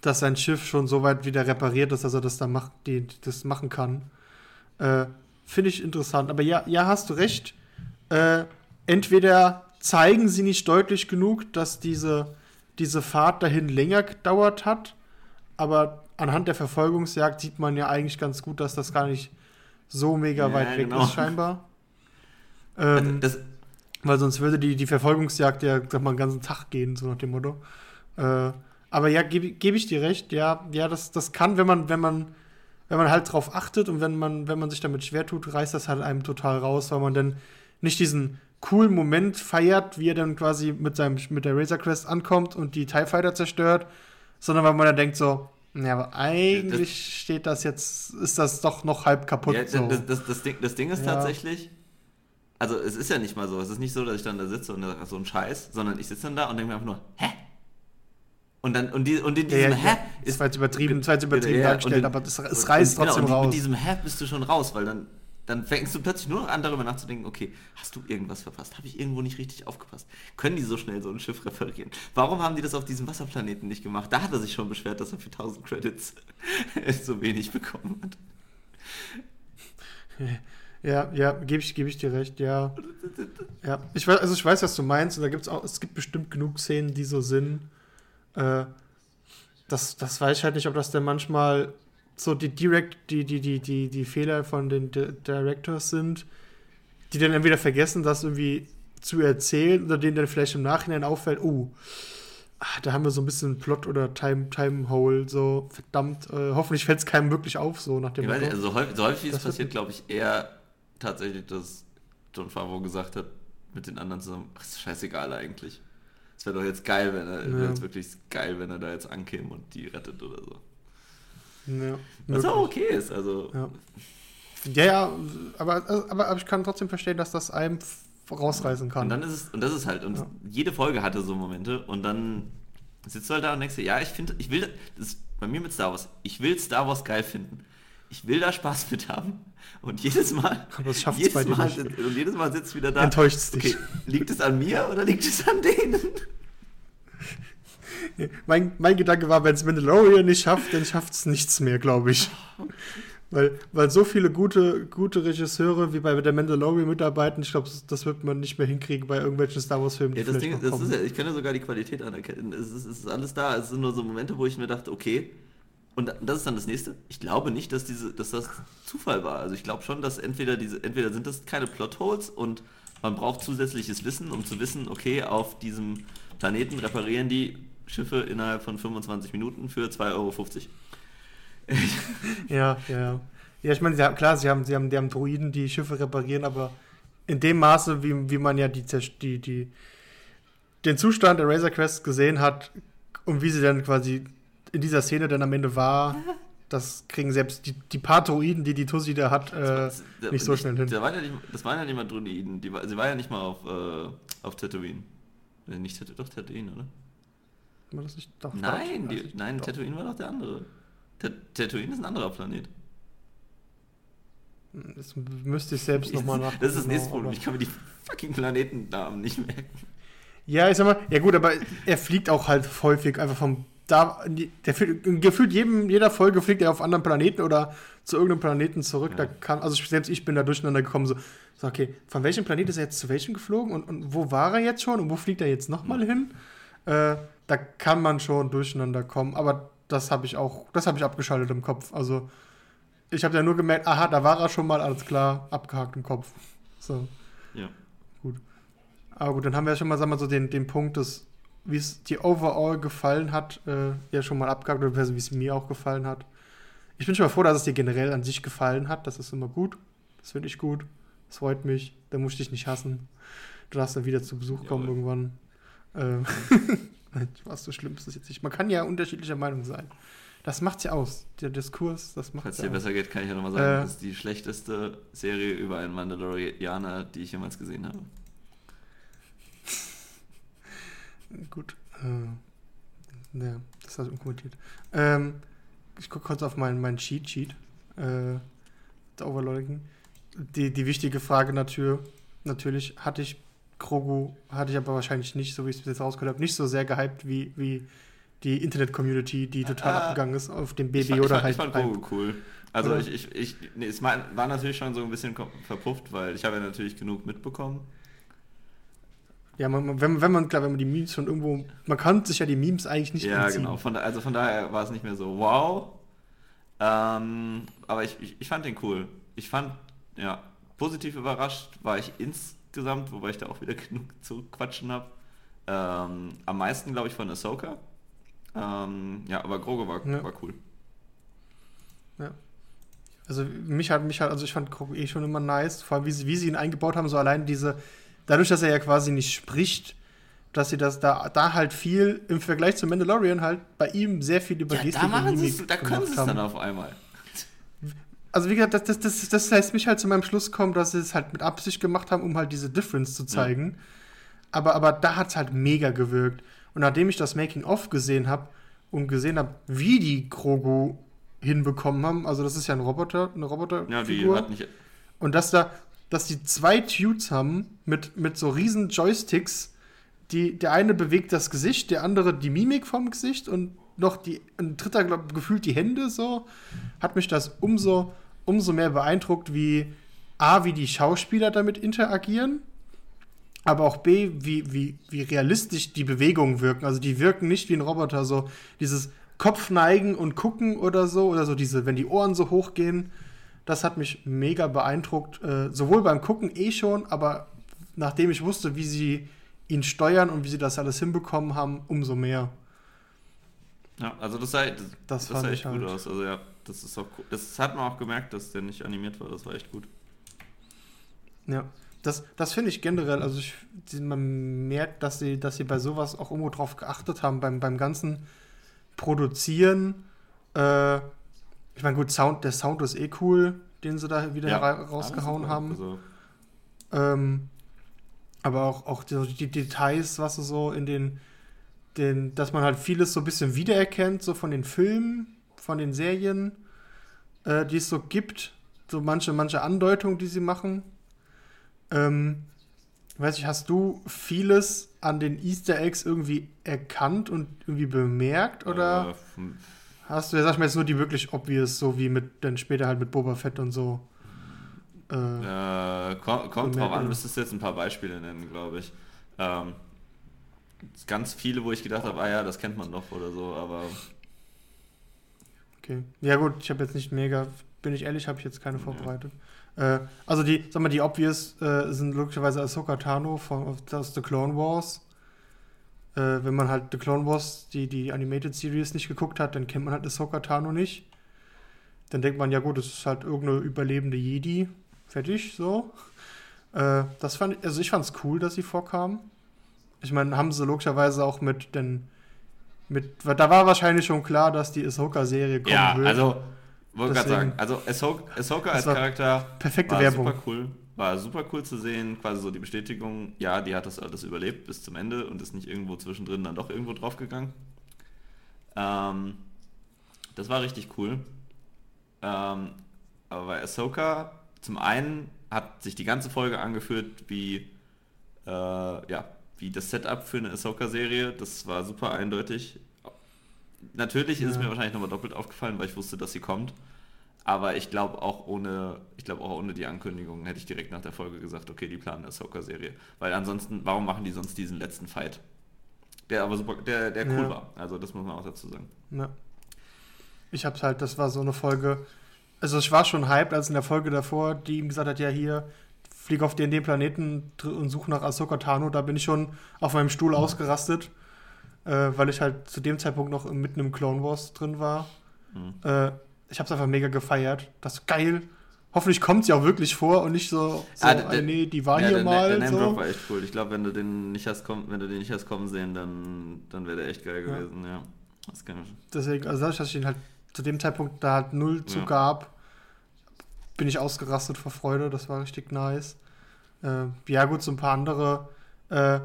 Speaker 1: dass sein Schiff schon so weit wieder repariert ist, dass er das da macht, die, das machen kann. Äh, Finde ich interessant. Aber ja, ja, hast du recht. Äh, entweder zeigen sie nicht deutlich genug, dass diese, diese Fahrt dahin länger gedauert hat, aber anhand der Verfolgungsjagd sieht man ja eigentlich ganz gut, dass das gar nicht so mega ja, weit weg genau. ist, scheinbar. <laughs> Ähm, das, weil sonst würde die, die Verfolgungsjagd ja sag mal, den ganzen Tag gehen, so nach dem Motto. Äh, aber ja, gebe geb ich dir recht, ja, ja, das, das kann, wenn man, wenn man, wenn man halt drauf achtet und wenn man, wenn man sich damit schwer tut, reißt das halt einem total raus, weil man dann nicht diesen coolen Moment feiert, wie er dann quasi mit seinem mit der Razor Crest ankommt und die TIE Fighter zerstört, sondern weil man dann denkt so, ja, aber eigentlich das, steht das jetzt, ist das doch noch halb kaputt. Ja,
Speaker 2: so. das, das, das, Ding, das Ding ist ja. tatsächlich, also es ist ja nicht mal so, es ist nicht so, dass ich dann da sitze und so ein Scheiß, sondern ich sitze dann da und denke mir einfach nur, hä? Und dann, und, die, und in diesem ja, ja, Hä
Speaker 1: ist. Das war jetzt übertrieben, das war jetzt übertrieben dargestellt, aber das, es reißt
Speaker 2: und, trotzdem genau, raus. Und mit diesem Hä bist du schon raus, weil dann dann fängst du plötzlich nur noch an, darüber nachzudenken, okay, hast du irgendwas verpasst? Habe ich irgendwo nicht richtig aufgepasst? Können die so schnell so ein Schiff reparieren? Warum haben die das auf diesem Wasserplaneten nicht gemacht? Da hat er sich schon beschwert, dass er für 1000 Credits <laughs> so wenig bekommen hat. <laughs>
Speaker 1: Ja, ja, gebe ich, geb ich dir recht, ja. <laughs> ja. Ich weiß, also ich weiß, was du meinst, und da gibt's auch, es gibt bestimmt genug Szenen, die so sind. Äh, das, das weiß ich halt nicht, ob das denn manchmal so die direkt die die die die die Fehler von den D Directors sind, die dann entweder vergessen, das irgendwie zu erzählen oder denen dann vielleicht im Nachhinein auffällt, oh, ah, da haben wir so ein bisschen Plot oder Time Time Hole, so verdammt. Äh, hoffentlich fällt es keinem wirklich auf, so nach dem.
Speaker 2: Ich nicht, also häufig, so häufig ist passiert, glaube ich, eher tatsächlich, dass John Favreau gesagt hat mit den anderen zusammen, ach, ist scheißegal eigentlich. Wäre doch jetzt geil, wenn er, ja. jetzt wirklich geil, wenn er da jetzt ankäme und die rettet oder so. Ja, Was auch okay ist, also.
Speaker 1: Ja, ja, ja aber, aber, aber ich kann trotzdem verstehen, dass das einem rausreißen kann.
Speaker 2: Und dann ist es, und das ist halt, und ja. jede Folge hatte so Momente und dann sitzt du halt da und denkst dir, ja, ich finde, ich will, das ist bei mir mit Star Wars, ich will Star Wars geil finden. Ich will da Spaß mit haben. Und jedes Mal.
Speaker 1: Aber es schafft es bei dir nicht.
Speaker 2: Und jedes Mal sitzt wieder da.
Speaker 1: Enttäuscht es dich.
Speaker 2: Okay, liegt es an mir oder liegt es an denen? <laughs>
Speaker 1: mein, mein Gedanke war, wenn es Mandalorian nicht schafft, dann schafft es nichts mehr, glaube ich. Weil, weil so viele gute, gute Regisseure wie bei der Mandalorian mitarbeiten, ich glaube, das wird man nicht mehr hinkriegen bei irgendwelchen Star Wars-Filmen.
Speaker 2: Ja, das Ding, das ist ja, ich kann ja sogar die Qualität anerkennen. Es ist, es ist alles da. Es sind nur so Momente, wo ich mir dachte, okay, und das ist dann das nächste. Ich glaube nicht, dass diese, dass das Zufall war. Also ich glaube schon, dass entweder diese, entweder sind das keine Plotholes und man braucht zusätzliches Wissen, um zu wissen, okay, auf diesem Planeten reparieren die Schiffe innerhalb von 25 Minuten für 2,50 Euro. <laughs>
Speaker 1: ja, ja, ja. Ich meine, klar, sie haben, sie haben, die haben Droiden, die Schiffe reparieren, aber in dem Maße, wie, wie man ja die, die, die, den Zustand der Razor Quest gesehen hat und wie sie dann quasi in dieser Szene dann am Ende war, das kriegen selbst die, die paar Droiden, die die Tussi da hat, äh, nicht so schnell hin.
Speaker 2: Das waren ja nicht, das waren ja nicht mal Droiden, die, sie war ja nicht mal auf, äh, auf Tatooine. Nicht doch Tatooine, oder? War das nicht doch Nein, die, nein, doch. Tatooine war doch der andere. Tatooine ist ein anderer Planet.
Speaker 1: Das müsste ich selbst nochmal nach.
Speaker 2: Das ist das nächste Problem. Ich kann mir die fucking Planetennamen nicht merken.
Speaker 1: Ja, ich sag mal, ja gut, aber er fliegt auch halt häufig einfach vom. Da, der, gefühlt jedem, jeder Folge fliegt er auf anderen Planeten oder zu irgendeinem Planeten zurück. Ja. Da kann, also selbst ich bin da durcheinander gekommen, so, so, okay, von welchem Planet ist er jetzt zu welchem geflogen und, und wo war er jetzt schon und wo fliegt er jetzt nochmal hin? Äh, da kann man schon durcheinander kommen, aber das habe ich auch, das habe ich abgeschaltet im Kopf. Also ich habe ja nur gemerkt, aha, da war er schon mal, alles klar, abgehakt im Kopf. So.
Speaker 2: Ja.
Speaker 1: Gut. Aber gut, dann haben wir ja schon mal, sagen wir so, den, den Punkt, dass, wie es dir overall gefallen hat, äh, ja schon mal abgehakt, oder wie es mir auch gefallen hat. Ich bin schon mal froh, dass es dir generell an sich gefallen hat. Das ist immer gut. Das finde ich gut. Das freut mich. Da muss ich dich nicht hassen. Du darfst dann wieder zu Besuch kommen
Speaker 2: Jawohl.
Speaker 1: irgendwann. Ähm, was so schlimm ist das jetzt nicht. Man kann ja unterschiedlicher Meinung sein. Das macht's ja aus. Der Diskurs, das macht
Speaker 2: Falls
Speaker 1: ja
Speaker 2: dir
Speaker 1: aus.
Speaker 2: besser geht, kann ich ja nochmal sagen,
Speaker 1: Äh.
Speaker 2: das ist die schlechteste Serie über einen Mandalorianer, die ich jemals gesehen habe.
Speaker 1: Gut. Äh, ja, das du unkommentiert. Ähm, ich gucke kurz auf meinen mein Cheat Sheet. Äh, der Overloading. Die, die wichtige Frage natürlich, natürlich, hatte ich Grogu, hatte ich aber wahrscheinlich nicht, so wie ich es bis jetzt rausgehört habe, nicht so sehr gehypt wie, wie die Internet-Community, die total
Speaker 2: Ah,
Speaker 1: abgegangen ist auf dem Baby
Speaker 2: fand, ich
Speaker 1: oder
Speaker 2: fand, ich
Speaker 1: halt.
Speaker 2: fand Grogu cool. Also
Speaker 1: Oder?
Speaker 2: ich, ich, ich nee, es war, natürlich schon so ein bisschen verpufft, weil ich habe ja natürlich genug mitbekommen.
Speaker 1: Ja, man, man- wenn, wenn man, klar, wenn man die Memes schon irgendwo, man kann sich ja die Memes eigentlich nicht
Speaker 2: ja,
Speaker 1: entziehen.
Speaker 2: genau. Von da, also von daher war es nicht mehr so wow. Ähm, aber ich, ich, ich fand den cool. Ich fand, ja, positiv überrascht war ich insgesamt, wobei ich da auch wieder <laughs> genug zu quatschen habe. Ähm, am meisten, glaube ich, von Ahsoka. Ähm, ja, aber Grogu war,
Speaker 1: Ja.
Speaker 2: war cool.
Speaker 1: Also mich hat mich hat, also ich fand Grogu eh schon immer nice, vor allem wie sie, wie sie ihn eingebaut haben, so allein diese, dadurch, dass er ja quasi nicht spricht, dass sie das da, da halt viel im Vergleich zu Mandalorian halt bei ihm sehr viel über
Speaker 2: Ja,
Speaker 1: Gestik
Speaker 2: da machen
Speaker 1: und
Speaker 2: da können sie es dann auf einmal.
Speaker 1: Also wie gesagt, das, das, das, das lässt mich halt zu meinem Schluss kommen, dass sie es halt mit Absicht gemacht haben, um halt diese Difference zu zeigen. Aber, aber da hat es halt mega gewirkt. Und nachdem ich das Making-of gesehen habe und gesehen habe, wie die Grogu hinbekommen haben, also das ist ja ein Roboter, eine
Speaker 2: Ja,
Speaker 1: Roboterfigur.
Speaker 2: die hat nicht.
Speaker 1: Und dass da, dass die zwei Tunes haben mit, mit so riesen Joysticks, die, der eine bewegt das Gesicht, der andere die Mimik vom Gesicht und noch die, ein dritter, glaub, gefühlt die Hände so, hat mich das umso, umso mehr beeindruckt, wie A, wie die Schauspieler damit interagieren, aber auch B, wie, wie, wie realistisch die Bewegungen wirken. Also die wirken nicht wie ein Roboter, so dieses Kopfneigen und gucken oder so, oder so diese, wenn die Ohren so hochgehen. Das hat mich mega beeindruckt, äh, sowohl beim Gucken eh schon, aber nachdem ich wusste, wie sie ihn steuern und wie sie das alles hinbekommen haben, umso mehr.
Speaker 2: Ja, also das sah, das,
Speaker 1: Das
Speaker 2: das sah echt gut
Speaker 1: halt.
Speaker 2: aus. Also ja, das ist auch cool. Das hat man auch gemerkt, dass der nicht animiert war. Das war echt gut.
Speaker 1: Ja, das, das finde ich generell, also ich, man merkt, dass sie, dass sie bei sowas auch irgendwo drauf geachtet haben, beim, beim ganzen Produzieren. Äh, ich meine, gut, Sound, der Sound ist eh cool, den sie da wieder
Speaker 2: Ja,
Speaker 1: rausgehauen haben.
Speaker 2: Also,
Speaker 1: Ähm, aber auch, auch die, die Details, was so in den, den, dass man halt vieles so ein bisschen wiedererkennt, so von den Filmen, von den Serien, äh, die es so gibt. So manche, manche Andeutungen, die sie machen. Ähm, weiß ich, hast du vieles an den Easter Eggs irgendwie erkannt und irgendwie bemerkt? Oder
Speaker 2: äh,
Speaker 1: hast du, ja, sag ich mal jetzt nur die wirklich obvious, so wie mit, dann später halt mit Boba Fett und so? Äh,
Speaker 2: Äh, kommt, kommt drauf an, müsstest du jetzt ein paar Beispiele nennen, glaube ich. Ähm, ganz viele, wo ich gedacht habe, ah ja, das kennt man doch oder so, aber
Speaker 1: Okay. Ja gut, ich habe jetzt nicht mega, bin ich ehrlich, habe ich jetzt keine vorbereitet. Äh, also die, sag mal, die Obvious äh, sind logischerweise Ahsoka Tano von, aus The Clone Wars. Äh, wenn man halt The Clone Wars, die, die Animated Series nicht geguckt hat, dann kennt man halt Ahsoka Tano nicht. Dann denkt man, ja gut, das ist halt irgendeine überlebende Jedi. Fertig, so. Äh, das fand also ich fand es cool, dass sie vorkam. Ich meine, haben sie logischerweise auch mit den mit, da war wahrscheinlich schon klar, dass die Ahsoka-Serie kommen
Speaker 2: ja,
Speaker 1: wird.
Speaker 2: also wollte gerade sagen, also Ahsoka, Ahsoka als Charakter
Speaker 1: perfekte
Speaker 2: war
Speaker 1: Werbung.
Speaker 2: super cool, war super cool zu sehen, quasi so die Bestätigung, ja, die hat das alles überlebt bis zum Ende und ist nicht irgendwo zwischendrin dann doch irgendwo draufgegangen. Ähm, das war richtig cool. Ähm, aber bei Ahsoka, zum einen hat sich die ganze Folge angeführt wie, äh, ja, wie das Setup für eine Ahsoka-Serie. Das war super eindeutig. Natürlich ist es
Speaker 1: Ja.
Speaker 2: mir wahrscheinlich nochmal doppelt aufgefallen, weil ich wusste, dass sie kommt. Aber ich glaube auch ohne, ich glaube auch ohne die Ankündigung hätte ich direkt nach der Folge gesagt, okay, die planen eine Ahsoka-Serie. Weil ansonsten, warum machen die sonst diesen letzten Fight? Der aber super, der, der cool
Speaker 1: Ja.
Speaker 2: war. Also das muss man auch dazu sagen.
Speaker 1: Ja. Ich hab's halt, das war so eine Folge, also ich war schon hyped, als in der Folge davor, die ihm gesagt hat, ja hier, flieg auf den, den Planeten und such nach Ahsoka Tano, da bin ich schon auf meinem Stuhl mhm. ausgerastet, äh, weil ich halt zu dem Zeitpunkt noch mitten im Clone Wars drin war. Mhm. Äh, ich hab's einfach mega gefeiert. Das ist geil. Hoffentlich kommt sie auch wirklich vor und nicht so, so
Speaker 2: ah, der, nee,
Speaker 1: die war ja, hier der, mal. Der
Speaker 2: Name so. war echt cool. Ich glaube, wenn du den nicht hast kommen, wenn du den nicht hast kommen sehen, dann, dann wäre der echt geil gewesen, ja. ja.
Speaker 1: Das kann ich. Deswegen, also dadurch, dass ich ihn halt zu dem Zeitpunkt da halt null zu ja. gab, bin ich ausgerastet vor Freude. Das war richtig nice. Äh, ja, gut, so ein paar andere. Äh,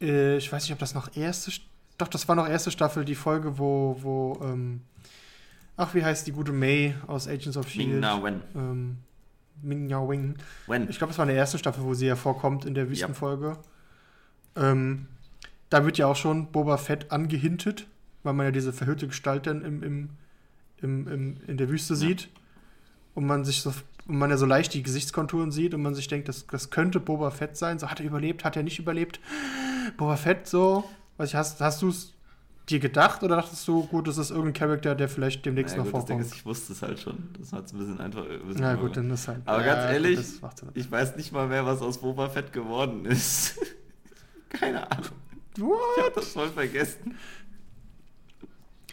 Speaker 1: äh, ich weiß nicht, ob das noch erste. Doch, das war noch erste Staffel, die Folge, wo, wo, ähm, ach, wie heißt die gute May aus Agents of Shield? Ming Na Wen. Ähm, Ming Na Wing. When? Ich glaube, das war eine erste Staffel, wo sie ja vorkommt in der Wüstenfolge. Yep. Ähm, da wird ja auch schon Boba Fett angehintet, weil man ja diese verhüllte Gestalt dann im, im, im, im in der Wüste ja. sieht. Und man sich so und man ja so leicht die Gesichtskonturen sieht und man sich denkt, das, das könnte Boba Fett sein. So, hat er überlebt, hat er nicht überlebt? Boba Fett, so. Weiß ich, hast, hast du es dir gedacht oder dachtest du, gut, das ist irgendein Charakter, der vielleicht demnächst naja, noch gut, vorkommt?
Speaker 2: Ist, ich wusste es halt schon. Das hat es ein bisschen einfach. Ein
Speaker 1: bisschen ja, gut, dann ist halt.
Speaker 2: Aber
Speaker 1: ja,
Speaker 2: ganz ehrlich, ich weiß nicht mal mehr, was aus Boba Fett geworden ist. <laughs> Keine Ahnung. What? Ich hab das voll vergessen.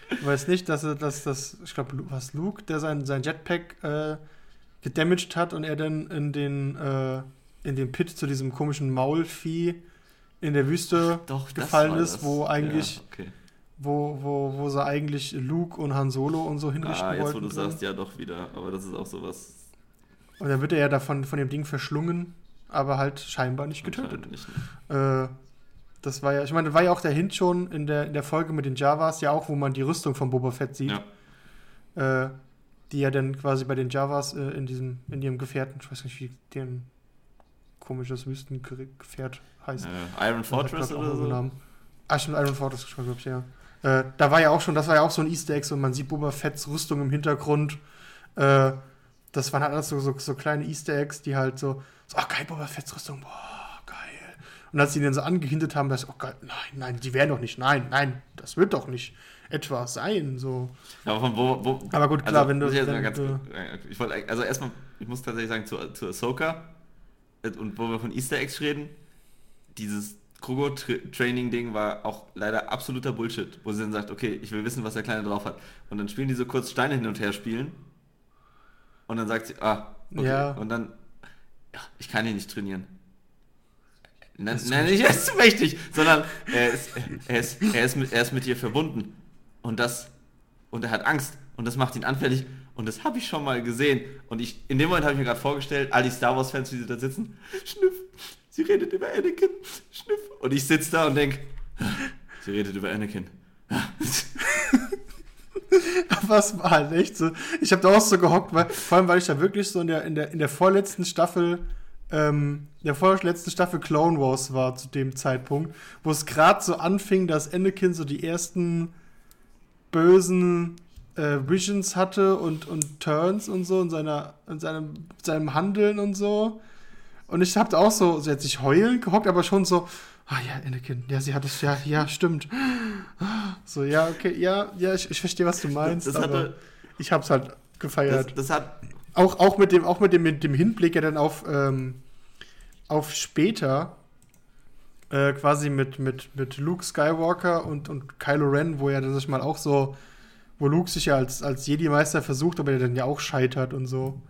Speaker 1: Du weißt nicht, dass, dass, dass ich glaube, was Luke, der sein, sein Jetpack äh, gedamaged hat und er dann in den, äh, in den Pit zu diesem komischen Maulvieh in der Wüste doch, gefallen ist, wo eigentlich, ja, okay. Wo, wo, wo sie eigentlich Luke und Han Solo und so hinrichten ah, jetzt, wollten.
Speaker 2: wo du sagst, ja doch wieder, aber das ist auch sowas.
Speaker 1: Und dann wird er ja davon von dem Ding verschlungen, aber halt scheinbar nicht getötet. Nicht, ne? äh, das war ja, ich meine, das war ja auch der Hint schon in der, in der Folge mit den Javas, ja auch, wo man die Rüstung von Boba Fett sieht. Ja. Äh, die ja dann quasi bei den Javas äh, in diesem, in ihrem Gefährten, ich weiß nicht, wie deren komisches Wüstengefährt heißt.
Speaker 2: Iron Fortress oder so? Namen.
Speaker 1: Ah, stimmt, Iron Fortress, glaube ich, ja. Äh, da war ja auch schon, das war ja auch so ein Easter Egg, und man sieht Boba Fetts Rüstung im Hintergrund. Äh, das waren halt alles so, so, so, kleine Easter Eggs, die halt so, so ach geil, Boba Fetts Rüstung, boah, geil. Und als sie den so angehintet haben, dass, oh geil, nein, nein, die wären doch nicht, nein, nein, das wird doch nicht etwa sein. So.
Speaker 2: Aber, von wo, wo,
Speaker 1: aber gut, klar, also, wenn du. Ich, wenn
Speaker 2: ganz, ich wollte, also erstmal, ich muss tatsächlich sagen, zu, zu Ahsoka äh, und wo wir von Easter Eggs reden, dieses Krugo-Training-Ding war auch leider absoluter Bullshit, wo sie dann sagt, okay, ich will wissen, was der Kleine drauf hat. Und dann spielen die so kurz Steine hin und her spielen. Und dann sagt sie, ah, okay. Ja. Und dann, ja, ich kann ihn nicht trainieren. Nein, nein nicht, er ist zu mächtig, sondern er ist, er, ist, er, ist mit, er ist mit dir verbunden. Und das, und er hat Angst und das macht ihn anfällig. Und das habe ich schon mal gesehen. Und ich, in dem Moment habe ich mir gerade vorgestellt, all die Star Wars-Fans, wie sie da sitzen, Schniff, sie redet über Anakin, Schniff. Und ich sitze da und denke, sie redet über Anakin. <laughs>
Speaker 1: Was war halt echt so. Ich habe da auch so gehockt, weil, vor allem, weil ich da wirklich so in der, in der, in der vorletzten Staffel, ähm, der vorletzten Staffel Clone Wars war zu dem Zeitpunkt, wo es gerade so anfing, dass Anakin so die ersten bösen äh, Visions hatte und, und Turns und so in, seiner, in seinem, seinem Handeln und so. Und ich habe auch so, sie hat sich heulend gehockt, aber schon so, ah ja, Anakin, ja, sie hat es, ja, ja, stimmt. So, ja, okay, ja, ja, ich, ich verstehe, was du meinst, das, das aber hatte, ich habe es halt gefeiert.
Speaker 2: Das, das, hat
Speaker 1: auch, auch mit dem, auch mit dem, mit dem Hinblick ja dann auf, ähm, auf später, äh, quasi mit, mit, mit Luke Skywalker und, und Kylo Ren, wo er dann sich mal auch so, wo Luke sich ja als, als Jedi-Meister versucht, aber der dann ja auch scheitert und so.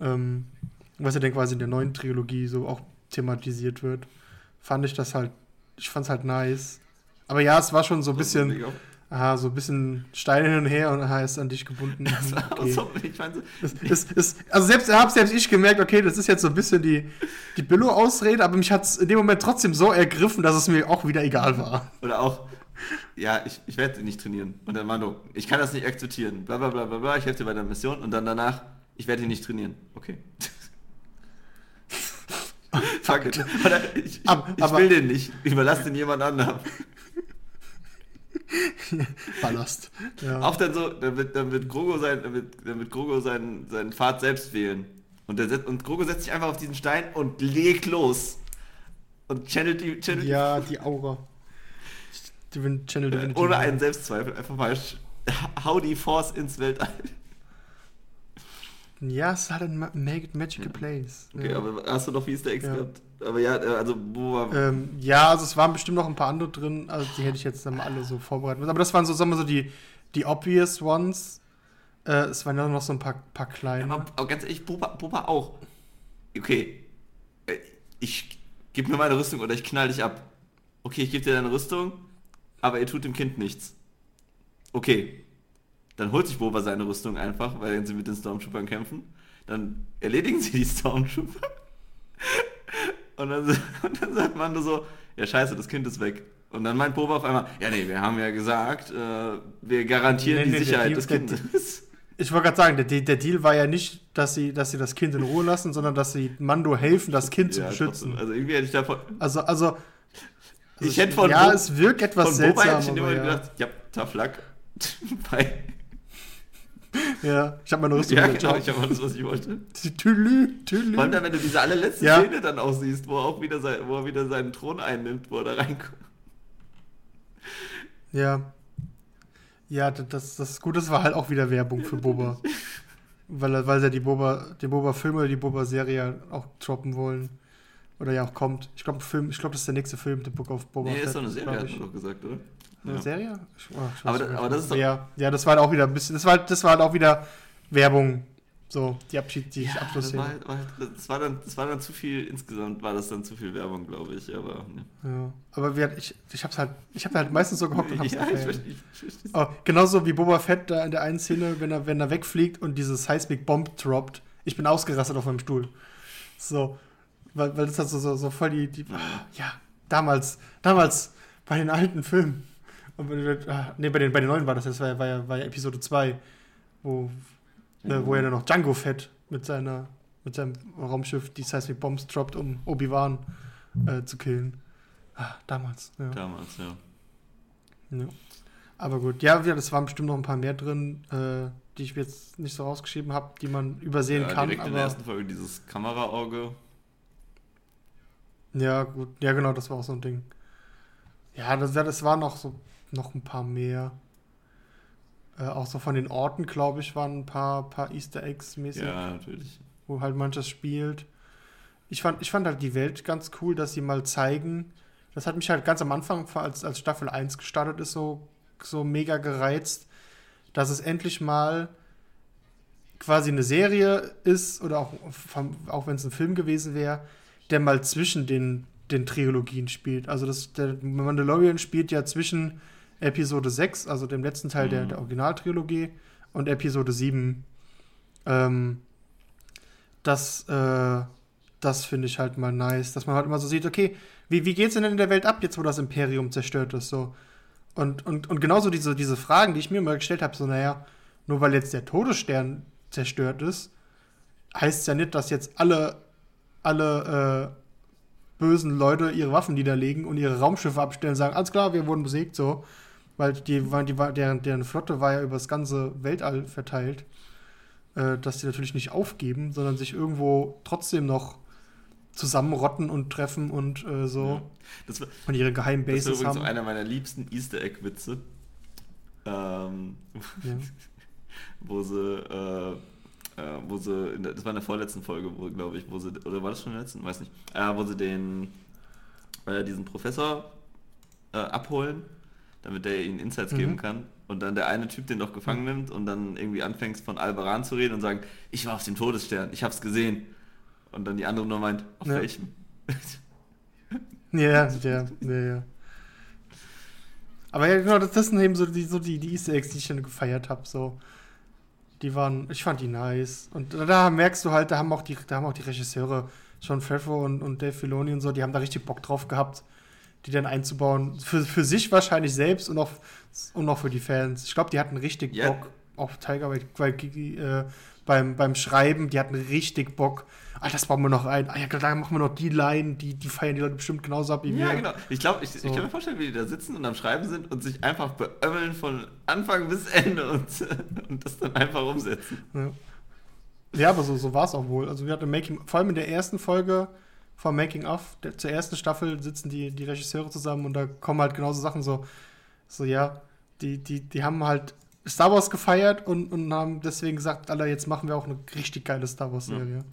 Speaker 1: Ähm, was ja dann quasi in der neuen Trilogie so auch thematisiert wird, fand ich das halt, ich fand's halt nice. Aber ja, es war schon so ein bisschen. Aha, so ein bisschen Steine hin und her und er ist an dich gebunden. <laughs> Okay. So, ich mein, so es, es, es, also selbst habe selbst ich gemerkt, okay, das ist jetzt so ein bisschen die, die Billo-Ausrede, aber mich hat es in dem Moment trotzdem so ergriffen, dass es mir auch wieder egal war.
Speaker 2: Oder auch, ja, ich, ich werde nicht trainieren. Und dann Mando, ich kann das nicht akzeptieren. Bla bla bla bla bla, ich helfe dir bei der Mission und dann danach, ich werde ihn nicht trainieren. Okay. <laughs> Fuck it. <laughs> ich, ich, aber, ich will den nicht. Überlass den jemand anderem. <laughs>
Speaker 1: Ballast.
Speaker 2: Ja. Auch dann so, dann wird, dann wird Grogo, sein, dann wird, dann wird Grogo seinen, seinen Pfad selbst wählen. Und, der, und Grogo setzt sich einfach auf diesen Stein und legt los. Und channelt die. Channelt
Speaker 1: ja, die Aura.
Speaker 2: Channel Divinity. Ohne einen Selbstzweifel. Einfach mal hau die Force ins Weltall.
Speaker 1: Ja, es halt ein Ma Mag Magical Place.
Speaker 2: Okay,
Speaker 1: ja.
Speaker 2: aber hast du noch Easter Eggs
Speaker 1: Ja.
Speaker 2: gehabt? Aber ja, äh, also wo war.
Speaker 1: Ähm, ja, also es waren bestimmt noch ein paar andere drin, also die hätte ich jetzt dann mal alle so vorbereitet. Aber das waren so, sagen wir so, die, die obvious ones. Äh, es waren ja noch so ein paar, paar kleine.
Speaker 2: aber, aber ganz ehrlich, Boba, Boba auch. Okay. Äh, Ich gib mir meine Rüstung oder ich knall dich ab. Okay, ich gebe dir deine Rüstung, aber ihr tut dem Kind nichts. Okay. Dann holt sich Boba seine Rüstung einfach, weil sie mit den Stormtroopern kämpfen. Dann erledigen sie die Stormtrooper. Und dann, <laughs> und dann sagt Mando so, ja scheiße, das Kind ist weg. Und dann meint Boba auf einmal, ja nee, wir haben ja gesagt, äh, wir garantieren
Speaker 1: Nee,
Speaker 2: die
Speaker 1: nee,
Speaker 2: Sicherheit des Kindes.
Speaker 1: Ich wollte gerade sagen, der, der Deal war ja nicht, dass sie, dass sie das Kind in Ruhe lassen, sondern dass sie Mando helfen, das Kind zu
Speaker 2: Ja,
Speaker 1: beschützen.
Speaker 2: trotzdem. Also irgendwie hätte ich davon,
Speaker 1: Also, also. also
Speaker 2: Ich hätte von
Speaker 1: Ja,
Speaker 2: Bo-
Speaker 1: es wirkt etwas
Speaker 2: von Boba hätte
Speaker 1: seltsam.
Speaker 2: immer
Speaker 1: ja.
Speaker 2: gedacht, ja, tough luck. <laughs> <laughs>
Speaker 1: ja, ich habe meine Rüstung
Speaker 2: ja, genau, ich habe alles, was ich wollte. <laughs>
Speaker 1: Tülü, tülü.
Speaker 2: Vor allem dann, wenn du diese allerletzte
Speaker 1: Ja.
Speaker 2: Szene dann auch siehst, wo er auch wieder, sein, wo er wieder seinen Thron einnimmt, wo er da reinkommt.
Speaker 1: Ja. Ja, das, das, das ist gut, das war halt auch wieder Werbung für Boba. weil, er- weil sie die Boba, die Boba-Filme, die Boba-Serie auch droppen wollen. Oder ja auch kommt. Ich glaube, Film, ich glaube, das ist der nächste Film, The Book of Boba
Speaker 2: Nee,
Speaker 1: Fett,
Speaker 2: ist doch eine Serie,
Speaker 1: ich.
Speaker 2: man doch gesagt, oder?
Speaker 1: Eine
Speaker 2: Ja.
Speaker 1: Serie? Ich, oh, ich
Speaker 2: Aber da- aber das ist doch-
Speaker 1: ja, ja, das war halt auch wieder ein bisschen. Das war, halt- das war halt auch wieder Werbung. So, die Abschied, die
Speaker 2: Ja, das
Speaker 1: Abschlussszene.
Speaker 2: war, halt- halt- das, war dann, das war dann zu viel, insgesamt war das dann zu viel Werbung, glaube ich, aber... Ne.
Speaker 1: Ja. Aber wir, ich, ich hab's halt, ich hab halt meistens so gehockt und hab's
Speaker 2: Ja, ich ich verstehe.
Speaker 1: Oh, genauso wie Boba Fett da in der einen Szene, wenn er, wenn er wegfliegt und diese Seismic Bomb droppt. Ich bin ausgerastet auf meinem Stuhl. So. Weil, weil das hat so, so, so voll die, die. Ja, damals, damals bei den alten Filmen. Und bei, den- ah, nee, bei den, bei den neuen war das, das war, ja- war, ja, war ja Episode 2, wo, ne, wo er dann noch Django Fett mit seiner, mit seinem Raumschiff die Seismic Bombs droppt, um Obi-Wan äh, zu killen. Ah, damals, ja.
Speaker 2: Damals, ja.
Speaker 1: Ja. Aber gut, ja, ja, das waren bestimmt noch ein paar mehr drin, äh, die ich jetzt nicht so rausgeschrieben habe, die man übersehen
Speaker 2: ja,
Speaker 1: kann.
Speaker 2: direkt in der ersten Folge dieses Kameraauge.
Speaker 1: ja, gut, ja, genau, das war auch so ein Ding. Ja, das, ja, das waren noch so noch ein paar mehr. Äh, auch so von den Orten, glaube ich, waren ein paar, paar Easter Eggs mäßig,
Speaker 2: Ja, natürlich.
Speaker 1: wo halt manches spielt. Ich fand, ich fand halt die Welt ganz cool, dass sie mal zeigen. Das hat mich halt ganz am Anfang, als, als Staffel 1 gestartet ist, so, so mega gereizt, dass es endlich mal quasi eine Serie ist, oder auch, auch wenn es ein Film gewesen wäre, der mal zwischen den, den Trilogien spielt. Also das, der Mandalorian spielt ja zwischen Episode 6, also dem letzten Teil der,
Speaker 2: Mhm.
Speaker 1: der Originaltrilogie, und Episode 7. Ähm, das, äh, das finde ich halt mal nice, dass man halt immer so sieht, okay, wie, wie geht's denn in der Welt ab, jetzt wo das Imperium zerstört ist, so. Und, und, und genauso diese, diese Fragen, die ich mir mal gestellt habe, so, naja, nur weil jetzt der Todesstern zerstört ist, heißt es ja nicht, dass jetzt alle, alle äh, bösen Leute ihre Waffen niederlegen und ihre Raumschiffe abstellen und sagen, alles klar, wir wurden besiegt, so. Weil die, waren- die, war- deren, deren Flotte war ja über das ganze Weltall verteilt, äh, dass die natürlich nicht aufgeben, sondern sich irgendwo trotzdem noch zusammenrotten und treffen und äh, so
Speaker 2: Ja. Das war,
Speaker 1: und ihre geheimen
Speaker 2: das war
Speaker 1: Bases
Speaker 2: übrigens
Speaker 1: haben.
Speaker 2: so einer meiner liebsten Easter Egg-Witze. Ähm,
Speaker 1: ja. <laughs>
Speaker 2: wo sie, äh, äh, wo sie, in der, das war in der vorletzten Folge, wo, glaube ich, wo sie, oder war das schon in der letzten? Weiß nicht. Äh, wo sie den, äh, diesen Professor abholen, damit der ihnen Insights
Speaker 1: Mhm.
Speaker 2: geben kann. Und dann der eine Typ den doch gefangen nimmt und dann irgendwie anfängt von Albaran zu reden und sagen, ich war auf dem Todesstern, ich hab's gesehen. Und dann die andere nur meint, auf
Speaker 1: Ja.
Speaker 2: welchem? <laughs>
Speaker 1: Ja, ja, ja, ja. Aber ja, genau, das, das sind eben so die, so die, die Easter Eggs, die ich dann gefeiert habe. So. Die waren, ich fand die nice. Und da, da merkst du halt, da haben auch die, da haben auch die Regisseure, John Favreau und, und Dave Filoni und so, die haben da richtig Bock drauf gehabt, die dann einzubauen. Für, für sich wahrscheinlich selbst und auch, und auch für die Fans. Ich glaube, die hatten richtig
Speaker 2: Ja.
Speaker 1: Bock. Auch Tiger, weil, weil äh, beim, beim Schreiben, die hatten richtig Bock. Ah, das bauen wir noch ein. Ah ja, da machen wir noch die Line, die, die feiern die Leute bestimmt genauso ab wie wir.
Speaker 2: Ja, genau. Ich glaube, ich,
Speaker 1: So.
Speaker 2: ich kann mir vorstellen, wie die da sitzen und am Schreiben sind und sich einfach beömmeln von Anfang bis Ende und, <laughs> und das dann einfach umsetzen.
Speaker 1: Ja, ja aber so, so war es auch wohl. Also wir hatten Making, vor allem in der ersten Folge vom Making of, der, zur ersten Staffel sitzen die, die Regisseure zusammen und da kommen halt genauso Sachen so, so ja, die, die, die haben halt Star Wars gefeiert und, und haben deswegen gesagt, Alter, jetzt machen wir auch eine richtig geile Star Wars-Serie. Ja.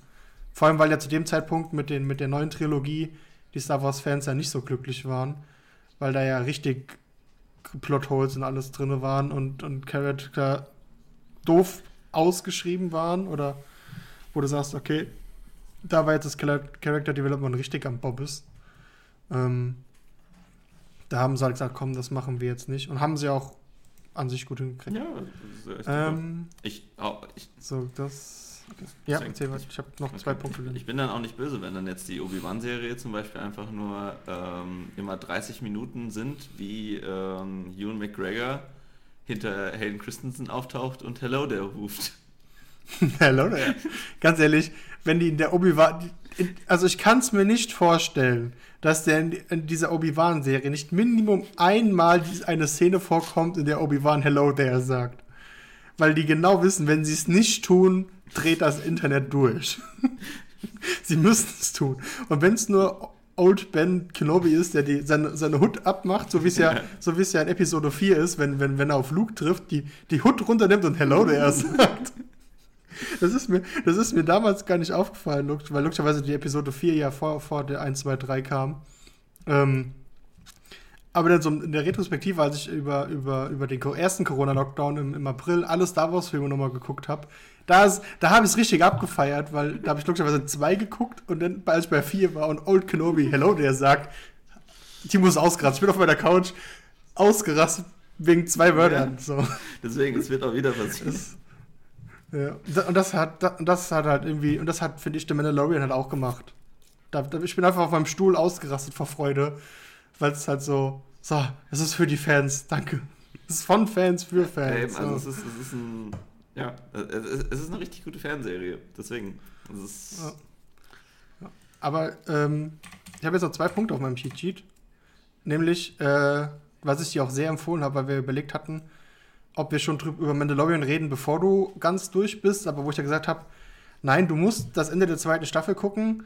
Speaker 1: Vor allem, weil ja zu dem Zeitpunkt mit, den, mit der neuen Trilogie die Star Wars-Fans ja nicht so glücklich waren, weil da ja richtig Plotholes und alles drin waren und, und Charakter doof ausgeschrieben waren oder wo du sagst, okay, da war jetzt das Character Development richtig am Bobbes. Ähm, da haben sie halt gesagt, komm, das machen wir jetzt nicht. Und haben sie auch an sich gut hingekriegt. Ja, ähm, ich, oh, ich, So, das. Okay. Ja, erzähl was. Ich habe noch zwei Punkte.
Speaker 2: Ich, ich bin dann auch nicht böse, wenn dann jetzt die Obi-Wan-Serie zum Beispiel einfach nur ähm, immer 30 Minuten sind, wie ähm, Ewan McGregor hinter Hayden Christensen auftaucht und Hello there ruft. <laughs>
Speaker 1: Hello there. Ganz ehrlich, wenn die in der Obi-Wan. Also ich kann es mir nicht vorstellen, dass der in dieser Obi-Wan-Serie nicht Minimum einmal eine Szene vorkommt, in der Obi-Wan Hello there sagt. Weil die genau wissen, wenn sie es nicht tun, dreht das Internet durch. <laughs> sie müssen es tun. Und wenn es nur Old Ben Kenobi ist, der die, seine, seine Hut abmacht, so wie es ja, so wie es ja in Episode 4 ist, wenn, wenn, wenn er auf Luke trifft, die, die Hut runternimmt und Hello there <laughs> sagt. Das ist, mir, das ist mir damals gar nicht aufgefallen, weil logischerweise die Episode 4 ja vor, vor der 1, 2, 3 kam. Ähm, aber dann so in der Retrospektive, als ich über, über, über den ersten Corona-Lockdown im, im April alle Star Wars-Filme nochmal geguckt habe, da, da habe ich es richtig abgefeiert, weil da habe ich logischerweise zwei geguckt und dann, als ich bei vier war und Old Kenobi Hello, der sagt, Timo ist ausgerastet. Ich bin auf meiner Couch ausgerastet wegen zwei Wörtern. Ja. So.
Speaker 2: Deswegen, es wird auch wieder passieren.
Speaker 1: Ja, und das hat, das hat halt irgendwie, und das hat, finde ich, der Mandalorian halt auch gemacht. Da, da, ich bin einfach auf meinem Stuhl ausgerastet vor Freude, weil es halt so, so, es ist für die Fans, danke. Es ist von Fans für Fans.
Speaker 2: Ja, eben, also es ist, es ist ein, ja, es ist eine richtig gute Fanserie, deswegen. Ja.
Speaker 1: Ja. Aber ähm, ich habe jetzt noch zwei Punkte auf meinem Cheat Sheet. Nämlich, äh, was ich dir auch sehr empfohlen habe, weil wir überlegt hatten, ob wir schon über Mandalorian reden, bevor du ganz durch bist, aber wo ich ja gesagt habe, nein, du musst das Ende der zweiten Staffel gucken,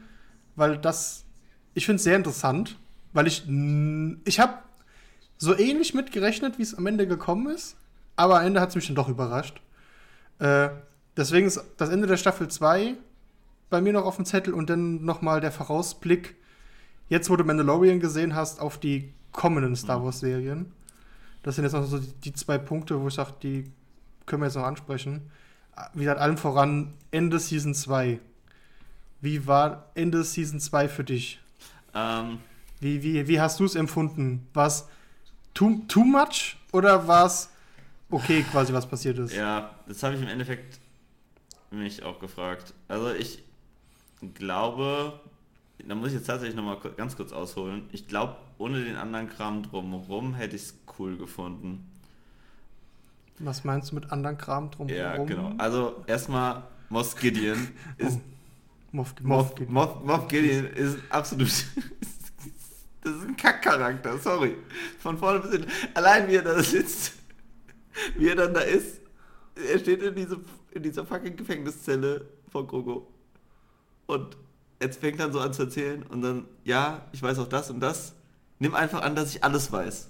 Speaker 1: weil das, ich finde es sehr interessant, weil ich, ich habe so ähnlich mitgerechnet, wie es am Ende gekommen ist, aber am Ende hat es mich dann doch überrascht. Äh, deswegen ist das Ende der Staffel 2 bei mir noch auf dem Zettel und dann nochmal der Vorausblick, jetzt wo du Mandalorian gesehen hast, auf die kommenden Star mhm. Das sind jetzt noch so die zwei Punkte, wo ich sage, die können wir jetzt noch ansprechen. Wie gesagt, allem voran Ende Season 2. Wie war Ende Season 2 für dich? Ähm. Wie, wie, wie hast du es empfunden? War es too, too much oder war es okay, quasi, was passiert ist?
Speaker 2: Ja, das habe ich im Endeffekt mich auch gefragt. Also ich glaube, da muss ich jetzt tatsächlich nochmal ganz kurz ausholen. Ich glaube, ohne den anderen Kram drumherum hätte ich es cool gefunden.
Speaker 1: Was meinst du mit anderen Kram drumherum? Ja,
Speaker 2: genau. Also erstmal Moff Gideon ist. Oh. Moff, Moff, Gideon. Moff, Moff Gideon ist absolut. das ist ein Kackcharakter, sorry. Von vorne bis hinten. Allein wie er da sitzt, wie er dann da ist. Er steht in, diese, in dieser fucking Gefängniszelle von Grogo. Und jetzt fängt dann so an zu erzählen und dann, ja, ich weiß auch das und das. Nimm einfach an, dass ich alles weiß.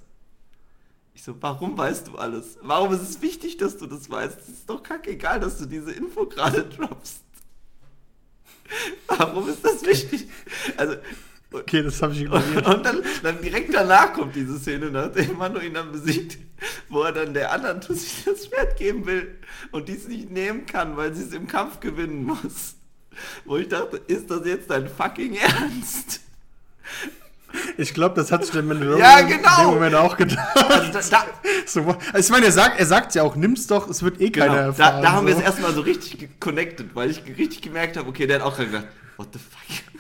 Speaker 2: Ich so, warum weißt du alles? Warum ist es wichtig, dass du das weißt? Es ist doch kackegal, dass du diese Info gerade droppst. Warum ist das wichtig? Also, okay, das habe ich ignoriert. Und dann, dann, direkt danach kommt diese Szene, nachdem Manu ihn dann besiegt, wo er dann der anderen Tussi das Schwert geben will und dies nicht nehmen kann, weil sie es im Kampf gewinnen muss. Wo ich dachte, ist das jetzt dein fucking Ernst?
Speaker 1: Ich glaube, das hat sich der Mandalorian ja, genau. in dem Moment auch gedacht. Also, da, da, so, also ich meine, er sagt er sagt ja auch, nimm's doch, es wird eh genau, keiner
Speaker 2: erfahren. Da, da haben so. wir es erstmal so richtig connected, weil ich richtig gemerkt habe, okay, der hat auch gedacht, what the fuck?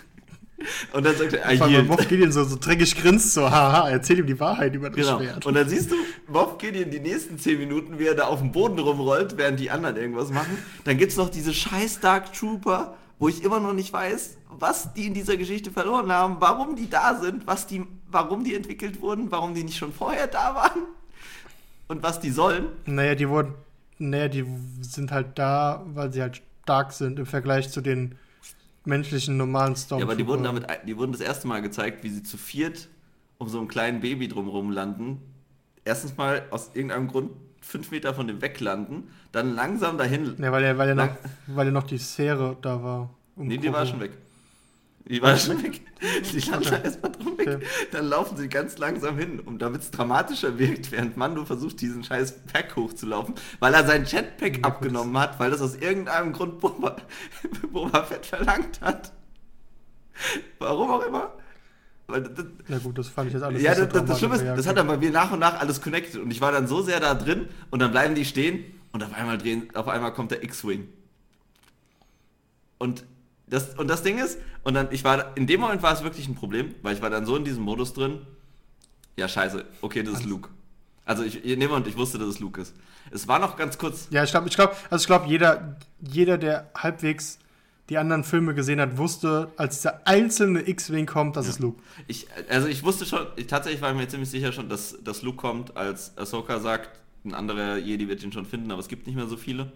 Speaker 2: <laughs> Und dann sagt er, ah,
Speaker 1: hier. Moff Gideon so, so dreckig grinst, so, haha, erzähl ihm die Wahrheit über das genau. Schwert.
Speaker 2: Und dann siehst du Moff Gideon die nächsten 10 Minuten, wie er da auf dem Boden rumrollt, während die anderen irgendwas machen. Dann gibt's noch diese scheiß Dark Trooper, wo ich immer noch nicht weiß, was die in dieser Geschichte verloren haben, warum die da sind, was die, warum die entwickelt wurden, warum die nicht schon vorher da waren und was die sollen.
Speaker 1: Naja, die wurden, naja, die sind halt da, weil sie halt stark sind im Vergleich zu den menschlichen normalen
Speaker 2: Stormtrooper. Ja, aber die wurden damit, die wurden das erste Mal gezeigt, wie sie zu viert um so ein kleinen Baby drumherum landen. Erstens mal aus irgendeinem Grund fünf Meter von dem weglanden, dann langsam dahin.
Speaker 1: Ja, weil er, weil er, noch, weil er noch die Sphäre da war.
Speaker 2: Um nee, die war schon weg. Die war schon weg. Die <laughs> landen okay. erstmal drum weg. Okay. Dann laufen sie ganz langsam hin, um damit es dramatischer wirkt, während Mando versucht, diesen scheiß Pack hochzulaufen, weil er sein Jetpack ja, abgenommen hat, weil das aus irgendeinem Grund Boba, <laughs> Boba Fett verlangt hat. Warum auch immer.
Speaker 1: Ja gut, das fand ich jetzt alles
Speaker 2: Ja, das, das, das Schlimme ist, das hat dann bei mir nach und nach alles connected und ich war dann so sehr da drin und dann bleiben die stehen und auf einmal drehen, auf einmal kommt der X-Wing. Und das, und das Ding ist, und dann, ich war, in dem Moment war es wirklich ein Problem, weil ich war dann so in diesem Modus drin, ja scheiße, okay, das ist Luke. Also ich, in dem Moment, ich wusste, dass es Luke ist. Es war noch ganz kurz.
Speaker 1: Ja, ich glaube, ich glaube, also ich glaube, jeder, jeder, der halbwegs die anderen Filme gesehen hat, wusste, als dieser einzelne X-Wing kommt, dass ja. es Luke.
Speaker 2: Ich, also ich wusste schon, ich, tatsächlich war ich mir ziemlich sicher schon, dass, dass Luke kommt, als Ahsoka sagt, ein anderer Jedi wird ihn schon finden, aber es gibt nicht mehr so viele.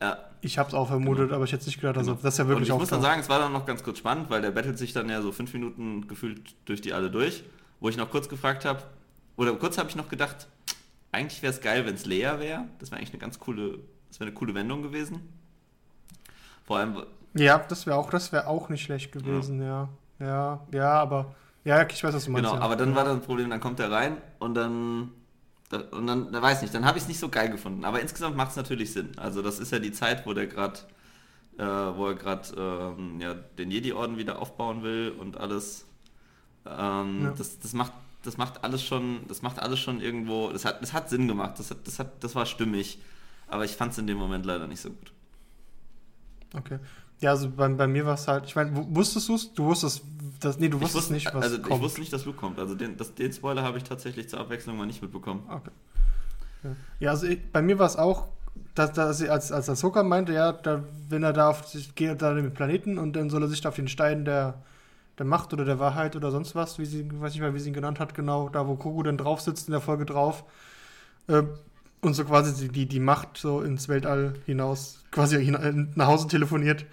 Speaker 1: Ja. Ich habe es auch vermutet, genau. aber ich hätte nicht gedacht, also genau. das ist ja wirklich
Speaker 2: Und ich muss dann sagen, es war dann noch ganz kurz spannend, weil der battelt sich dann ja so fünf Minuten gefühlt durch die alle durch, wo ich noch kurz gefragt habe, oder kurz habe ich noch gedacht, eigentlich wäre es geil, wenn es Leia wäre. Das wäre eigentlich eine ganz coole, das wäre eine coole Wendung gewesen. Vor allem,
Speaker 1: ja, das wäre auch, das auch nicht schlecht gewesen, ja. ja. Ja, ja, aber. Ja, ich weiß, was du meinst.
Speaker 2: Genau,
Speaker 1: ja.
Speaker 2: aber dann war das Problem, dann kommt er rein und dann. Und dann, da weiß nicht, dann habe ich es nicht so geil gefunden. Aber insgesamt macht es natürlich Sinn. Also das ist ja die Zeit, wo der gerade, äh, wo er gerade ähm, ja, den Jedi-Orden wieder aufbauen will und alles. Ähm, ja. das, das macht das macht alles schon, das macht alles schon irgendwo, das hat, das hat Sinn gemacht, das, hat, das, hat, das war stimmig, aber ich fand es in dem Moment leider nicht so gut.
Speaker 1: Okay. Ja, also bei, bei mir war es halt, ich meine, wusstest du es? Du wusstest, das, nee, du wusstest wusste, nicht, was
Speaker 2: also kommt. Ich wusste nicht, dass Luke kommt. Also den, das, den Spoiler habe ich tatsächlich zur Abwechslung mal nicht mitbekommen.
Speaker 1: Okay. Ja, also ich, bei mir war es auch, dass, dass als, als Ahsoka meinte, ja, da, wenn er da auf sich geht, da den Planeten und dann soll er sich da auf den Stein der, der Macht oder der Wahrheit oder sonst was, wie sie, weiß nicht mehr, wie sie ihn genannt hat, genau, da wo Kogu dann drauf sitzt in der Folge drauf, äh, und so quasi die, die Macht so ins Weltall hinaus, quasi nach Hause telefoniert.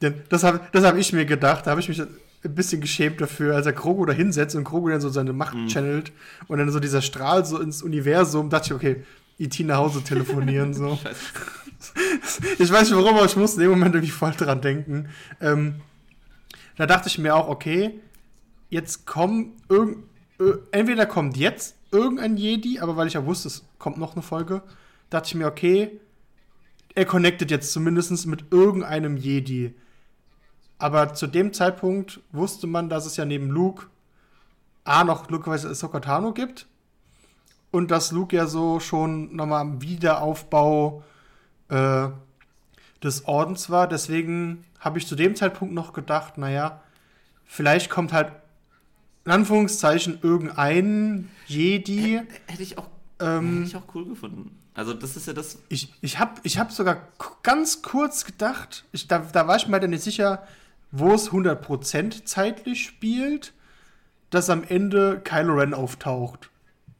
Speaker 1: Denn das habe das hab ich mir gedacht, da habe ich mich ein bisschen geschämt dafür, als er Krogo da hinsetzt und Krogo dann so seine Macht mm. channelt und dann so dieser Strahl so ins Universum, dachte ich, okay, E.T. nach Hause telefonieren, so. <laughs> ich weiß nicht warum, aber ich musste in dem Moment irgendwie voll dran denken. Ähm, da dachte ich mir auch, okay, jetzt kommen irgend, entweder kommt jetzt irgendein Jedi, aber weil ich ja wusste, es kommt noch eine Folge, dachte ich mir, okay, er connectet jetzt zumindest mit irgendeinem Jedi. Aber zu dem Zeitpunkt wusste man, dass es ja neben Luke A noch logischerweise Sokotano gibt und dass Luke ja so schon nochmal am Wiederaufbau äh, des Ordens war. Deswegen habe ich zu dem Zeitpunkt noch gedacht, naja, vielleicht kommt halt in Anführungszeichen irgendein Jedi.
Speaker 2: Hätte ich auch, ähm, hätte ich auch cool gefunden. Also das ist ja das.
Speaker 1: Ich, ich habe ich hab sogar ganz kurz gedacht, ich, da, da war ich mir dann nicht sicher, wo es 100% zeitlich spielt, dass am Ende Kylo Ren auftaucht.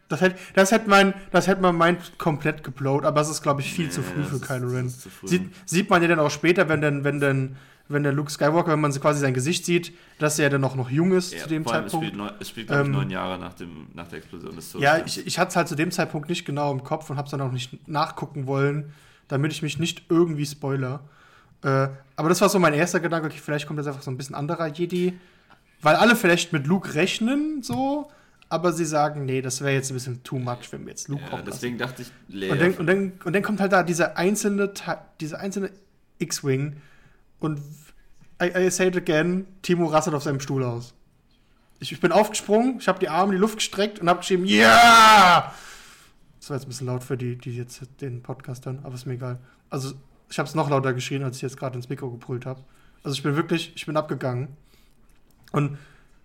Speaker 1: Das hätte, das hätte mein, das hätte man meint komplett geblowt, aber es ist, glaube ich, viel nee, zu früh für Kylo Ren. Sieht, sieht man ja dann auch später, wenn dann, wenn dann wenn der Luke Skywalker, wenn man quasi sein Gesicht sieht, dass er dann noch, noch jung ist ja, zu dem Zeitpunkt. Es spielt,
Speaker 2: neun, es spielt glaube ich, ähm, neun Jahre nach, dem, nach der Explosion
Speaker 1: des Todes. Ja, ich, ich hatte es halt zu dem Zeitpunkt nicht genau im Kopf und habe es dann auch nicht nachgucken wollen, damit ich mich nicht irgendwie spoiler. Äh, aber das war so mein erster Gedanke, okay, vielleicht kommt jetzt einfach so ein bisschen anderer Jedi, weil alle vielleicht mit Luke rechnen, so, aber sie sagen, nee, das wäre jetzt ein bisschen too much, wenn wir jetzt Luke ja, kommen
Speaker 2: Deswegen lassen. dachte ich,
Speaker 1: Leia. Und dann, und, dann, und dann kommt halt da dieser einzelne, dieser einzelne X-Wing und I, I say it again, Timo rastet auf seinem Stuhl aus. Ich, ich bin aufgesprungen, ich habe die Arme in die Luft gestreckt und habe geschrieben, ja! Yeah! Das war jetzt ein bisschen laut für die, die jetzt den Podcast hören, aber ist mir egal. Also, ich habe es noch lauter geschrien, als ich jetzt gerade ins Mikro gebrüllt habe. Also, ich bin wirklich, ich bin abgegangen. Und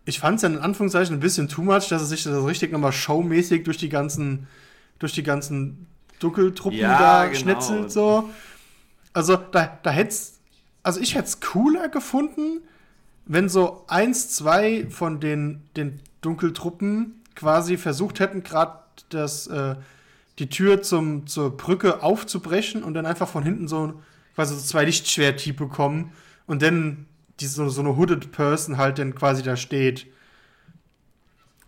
Speaker 1: ich fand es dann in Anführungszeichen ein bisschen too much, dass er sich das richtig nochmal showmäßig durch die ganzen, durch die ganzen Dunkeltruppen ja, da genau. schnetzelt, so. Also, da, da hätte es also ich hätte es cooler gefunden, wenn so eins, zwei von den, den Dunkeltruppen quasi versucht hätten, gerade äh, die Tür zum, zur Brücke aufzubrechen und dann einfach von hinten so quasi so zwei Lichtschwerttypen kommen und dann die, so, so eine Hooded Person halt dann quasi da steht.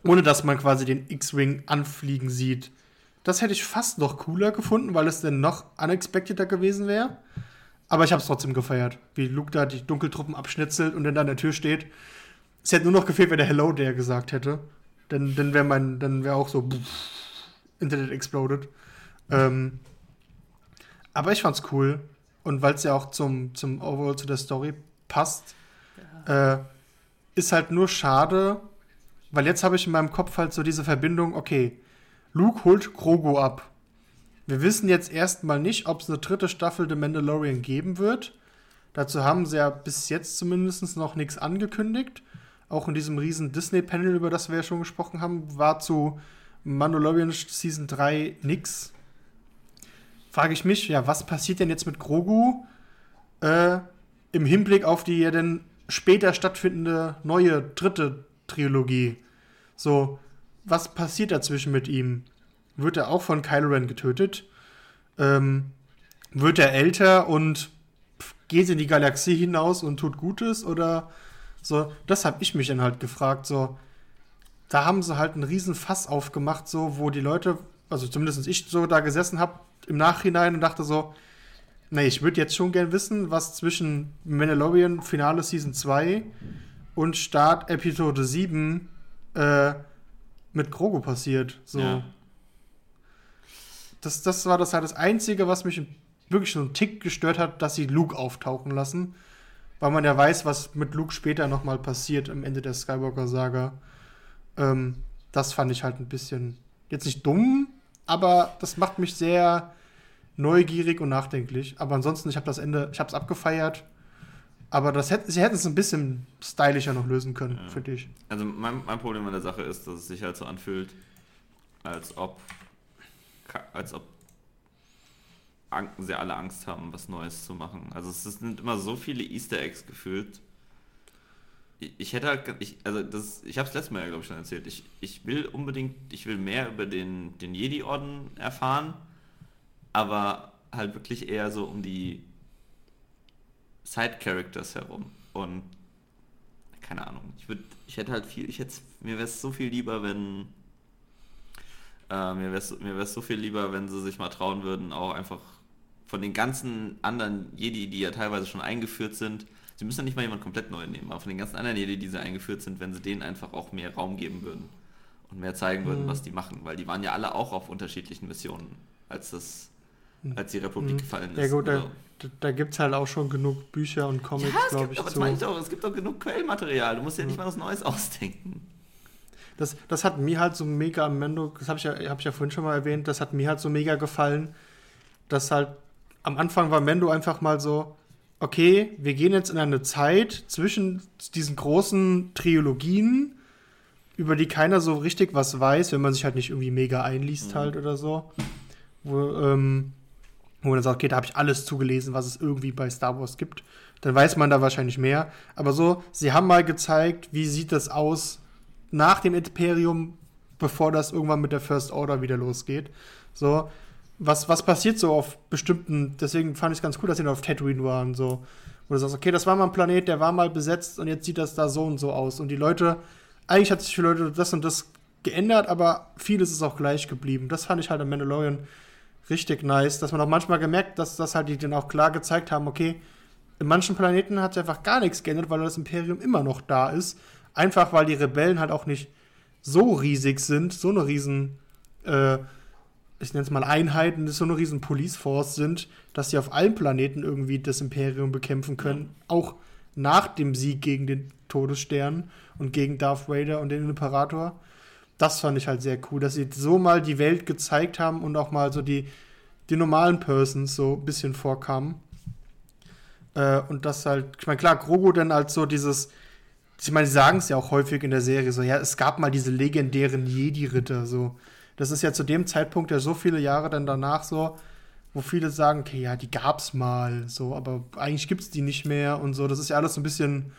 Speaker 1: Ohne dass man quasi den X-Wing anfliegen sieht. Das hätte ich fast noch cooler gefunden, weil es dann noch unexpecteder gewesen wäre. Aber ich habe es trotzdem gefeiert, wie Luke da die Dunkeltruppen abschnitzelt und dann da an der Tür steht. Es hätte nur noch gefehlt, wenn der Hello der gesagt hätte. Dann, dann wäre mein, dann wäre auch so pff, Internet exploded. Ähm, aber ich fand's cool. Und weil es ja auch zum, zum Overall zu der Story passt, ja. äh, ist halt nur schade, weil jetzt habe ich in meinem Kopf halt so diese Verbindung, okay, Luke holt Grogu ab. Wir wissen jetzt erstmal nicht, ob es eine dritte Staffel The Mandalorian geben wird. Dazu haben sie ja bis jetzt zumindest noch nichts angekündigt. Auch in diesem riesen Disney-Panel, über das wir ja schon gesprochen haben, war zu Mandalorian Season 3 nix. Frage ich mich, ja, was passiert denn jetzt mit Grogu äh, im Hinblick auf die ja dann später stattfindende neue dritte Trilogie? So, was passiert dazwischen mit ihm? Wird er auch von Kylo Ren getötet? Ähm, wird er älter und geht in die Galaxie hinaus und tut Gutes? Oder so, das habe ich mich dann halt gefragt. So, da haben sie halt einen riesen Fass aufgemacht, so, wo die Leute, also zumindest ich so da gesessen habe im Nachhinein und dachte so, nee, ich würde jetzt schon gern wissen, was zwischen Mandalorian Finale Season 2 und Start Episode 7 äh, mit Grogu passiert. So. Ja. Das, das war das halt das Einzige, was mich wirklich so einen Tick gestört hat, dass sie Luke auftauchen lassen. Weil man ja weiß, was mit Luke später nochmal passiert am Ende der Skywalker-Saga. Ähm, das fand ich halt ein bisschen, jetzt nicht dumm, aber das macht mich sehr neugierig und nachdenklich. Aber ansonsten, ich habe das Ende, ich habe es abgefeiert. Aber das hätte, sie hätten es ein bisschen stylischer noch lösen können, ja. finde ich.
Speaker 2: Also mein, mein Problem an der Sache ist, dass es sich halt so anfühlt, als ob, als ob sie alle Angst haben, was Neues zu machen. Also es sind immer so viele Easter Eggs gefühlt, ich hätte halt, ich, also das, ich habe es letztes Mal ja, glaube ich, schon erzählt. Ich, ich will unbedingt, ich will mehr über den, den Jedi-Orden erfahren, aber halt wirklich eher so um die Side-Characters herum. Und keine Ahnung, ich würde, ich hätte halt viel, ich hätte, mir wäre es so viel lieber, wenn äh, mir wäre es mir wär's so viel lieber, wenn sie sich mal trauen würden, auch einfach von den ganzen anderen Jedi, die ja teilweise schon eingeführt sind, Sie müssen ja nicht mal jemand komplett neu nehmen, aber von den ganzen anderen Jedi, die sie eingeführt sind, wenn sie denen einfach auch mehr Raum geben würden und mehr zeigen würden, mhm. was die machen, weil die waren ja alle auch auf unterschiedlichen Missionen, als das als die Republik mhm. gefallen ist.
Speaker 1: Ja gut, da, da gibt es halt auch schon genug Bücher und Comics,
Speaker 2: ja, glaube ich. Aber zu. das ich auch, es gibt auch genug Quellmaterial, du musst ja nicht mal was Neues <laughs> ausdenken.
Speaker 1: Das, das hat mir halt so mega am Mendo, das habe ich, ja, hab ich ja vorhin schon mal erwähnt, das hat mir halt so mega gefallen, dass halt am Anfang war Mendo einfach mal so, okay, wir gehen jetzt in eine Zeit zwischen diesen großen Trilogien, über die keiner so richtig was weiß, wenn man sich halt nicht irgendwie mega einliest mhm. halt oder so. Wo, ähm, wo man dann sagt, okay, da habe ich alles zugelesen, was es irgendwie bei Star Wars gibt. Dann weiß man da wahrscheinlich mehr. Aber so, sie haben mal gezeigt, wie sieht das aus nach dem Imperium, bevor das irgendwann mit der First Order wieder losgeht. So, was, was passiert so auf bestimmten, deswegen fand ich es ganz cool, dass sie noch auf Tatooine waren, so. Wo du sagst, okay, das war mal ein Planet, der war mal besetzt und jetzt sieht das da so und so aus. Und die Leute, eigentlich hat sich für Leute das und das geändert, aber vieles ist auch gleich geblieben. Das fand ich halt am Mandalorian richtig nice, dass man auch manchmal gemerkt, dass das halt die dann auch klar gezeigt haben, okay, in manchen Planeten hat sich einfach gar nichts geändert, weil das Imperium immer noch da ist. Einfach weil die Rebellen halt auch nicht so riesig sind, so eine riesen äh, ich nenne es mal Einheiten, so eine riesen Police Force sind, dass sie auf allen Planeten irgendwie das Imperium bekämpfen können, auch nach dem Sieg gegen den Todesstern und gegen Darth Vader und den Imperator. Das fand ich halt sehr cool, dass sie so mal die Welt gezeigt haben und auch mal so die, die normalen Persons so ein bisschen vorkamen. Äh, und das halt, ich meine, klar, Grogu dann als so dieses, ich meine, sie sagen es ja auch häufig in der Serie, so, ja, es gab mal diese legendären Jedi-Ritter, so das ist ja zu dem Zeitpunkt ja so viele Jahre dann danach so, wo viele sagen, okay, ja, die gab's mal, so, aber eigentlich gibt's die nicht mehr und so. Das ist ja alles so ein bisschen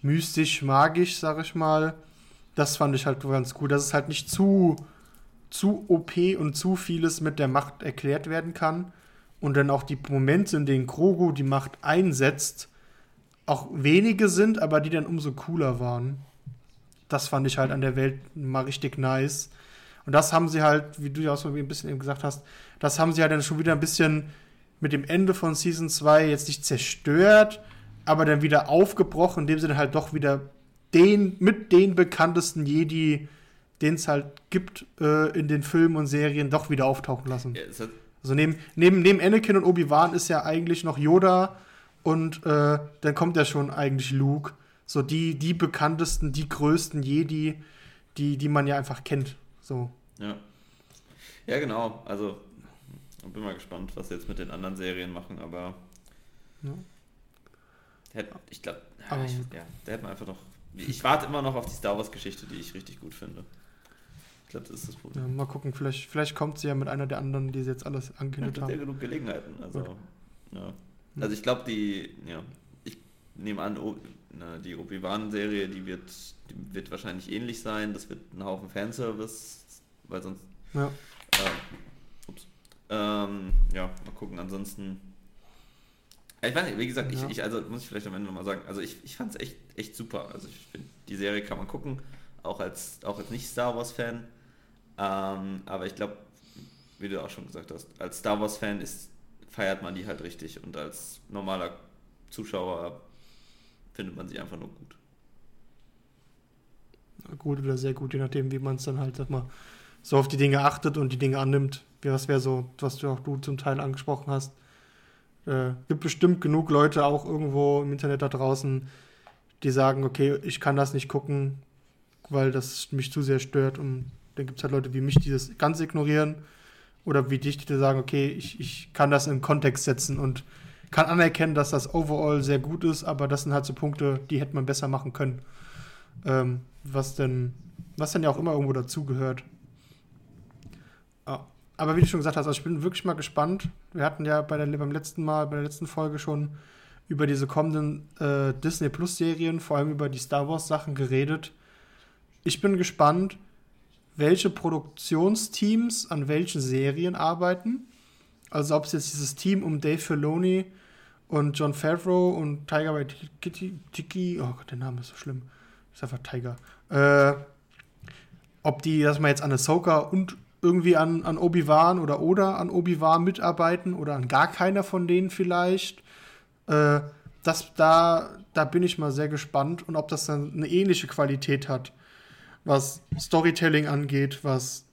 Speaker 1: mystisch, magisch, sag ich mal. Das fand ich halt ganz gut, dass es halt nicht zu, zu OP und zu vieles mit der Macht erklärt werden kann. Und dann auch die Momente, in denen Grogu die Macht einsetzt, auch wenige sind, aber die dann umso cooler waren. Das fand ich halt an der Welt mal richtig nice. Und das haben sie halt, wie du ja auch so ein bisschen eben gesagt hast, das haben sie halt dann schon wieder ein bisschen mit dem Ende von Season 2 jetzt nicht zerstört, aber dann wieder aufgebrochen, indem sie dann halt doch wieder den, mit den bekanntesten Jedi, den es halt gibt äh, in den Filmen und Serien, doch wieder auftauchen lassen. Ja, also neben, neben, neben Anakin und Obi-Wan ist ja eigentlich noch Yoda und äh, dann kommt ja schon eigentlich Luke. So die, die bekanntesten, die größten Jedi, die, die man ja einfach kennt. So.
Speaker 2: Ja. Ja, genau. Also bin mal gespannt, was sie jetzt mit den anderen Serien machen, aber ja. ich glaube, ja, ja, da hätte man einfach noch. Ich warte immer noch auf die Star Wars-Geschichte, die ich richtig gut finde.
Speaker 1: Ich glaube, das ist das Problem. Ja, mal gucken, vielleicht, vielleicht kommt sie ja mit einer der anderen, die sie jetzt alles angekündigt ja, haben. Ja,
Speaker 2: genug Gelegenheiten. Also, ja. Also ich glaube, die, ja, ich nehme an, na, die Obi-Wan-Serie, die wird, die wird wahrscheinlich ähnlich sein. Das wird ein Haufen Fanservice, weil sonst. Ja. Äh, ups. Ähm, ja, mal gucken. Ansonsten. Ich weiß nicht, wie gesagt, ja. ich, ich, also muss ich vielleicht am Ende nochmal sagen, also ich, ich fand es echt, echt super. Also ich finde, die Serie kann man gucken, auch als, auch als Nicht-Star Wars-Fan. Ähm, aber ich glaube, wie du auch schon gesagt hast, als Star Wars-Fan ist, feiert man die halt richtig und als normaler Zuschauer findet man sie einfach nur gut.
Speaker 1: Gut oder sehr gut, je nachdem, wie man es dann halt, sag mal, so auf die Dinge achtet und die Dinge annimmt. Das wäre so, was du auch du zum Teil angesprochen hast. Äh, gibt bestimmt genug Leute auch irgendwo im Internet da draußen, die sagen, okay, ich kann das nicht gucken, weil das mich zu sehr stört. Und dann gibt es halt Leute wie mich, die das ganz ignorieren. Oder wie dich, die sagen, okay, ich, ich kann das in Kontext setzen und kann anerkennen, dass das overall sehr gut ist, aber das sind halt so Punkte, die hätte man besser machen können. Ähm, was denn, was denn ja auch immer irgendwo dazugehört. Ja. Aber wie du schon gesagt hast, also ich bin wirklich mal gespannt. Wir hatten ja bei der, beim letzten Mal, bei der letzten Folge schon über diese kommenden äh, Disney Plus Serien, vor allem über die Star Wars Sachen geredet. Ich bin gespannt, welche Produktionsteams an welchen Serien arbeiten. Also ob es jetzt dieses Team um Dave Filoni und John Favreau und Tiger Waititi, oh Gott, der Name ist so schlimm. Ist einfach Tiger. Äh, ob die, dass man jetzt an Ahsoka und irgendwie an, an Obi-Wan oder oder an Obi-Wan mitarbeiten oder an gar keiner von denen vielleicht. Äh, das, da, da bin ich mal sehr gespannt und ob das dann eine ähnliche Qualität hat, was Storytelling angeht, was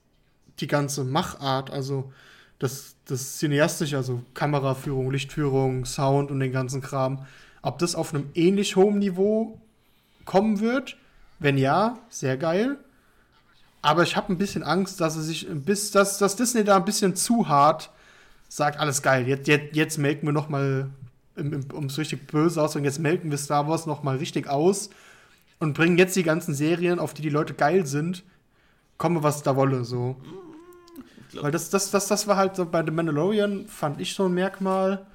Speaker 1: die ganze Machart, also das, das Cineastische, also Kameraführung, Lichtführung, Sound und den ganzen Kram, ob das auf einem ähnlich hohen Niveau kommen wird. Wenn ja, sehr geil. Aber ich habe ein bisschen Angst, dass es sich bis dass, dass Disney da ein bisschen zu hart sagt, alles geil, jetzt, jetzt, jetzt melken wir noch mal, um es richtig böse auszudrücken, jetzt melken wir Star Wars noch mal richtig aus und bringen jetzt die ganzen Serien, auf die die Leute geil sind, komme was da wolle, so. Weil das, das, das, das war halt so bei The Mandalorian, fand ich so ein Merkmal.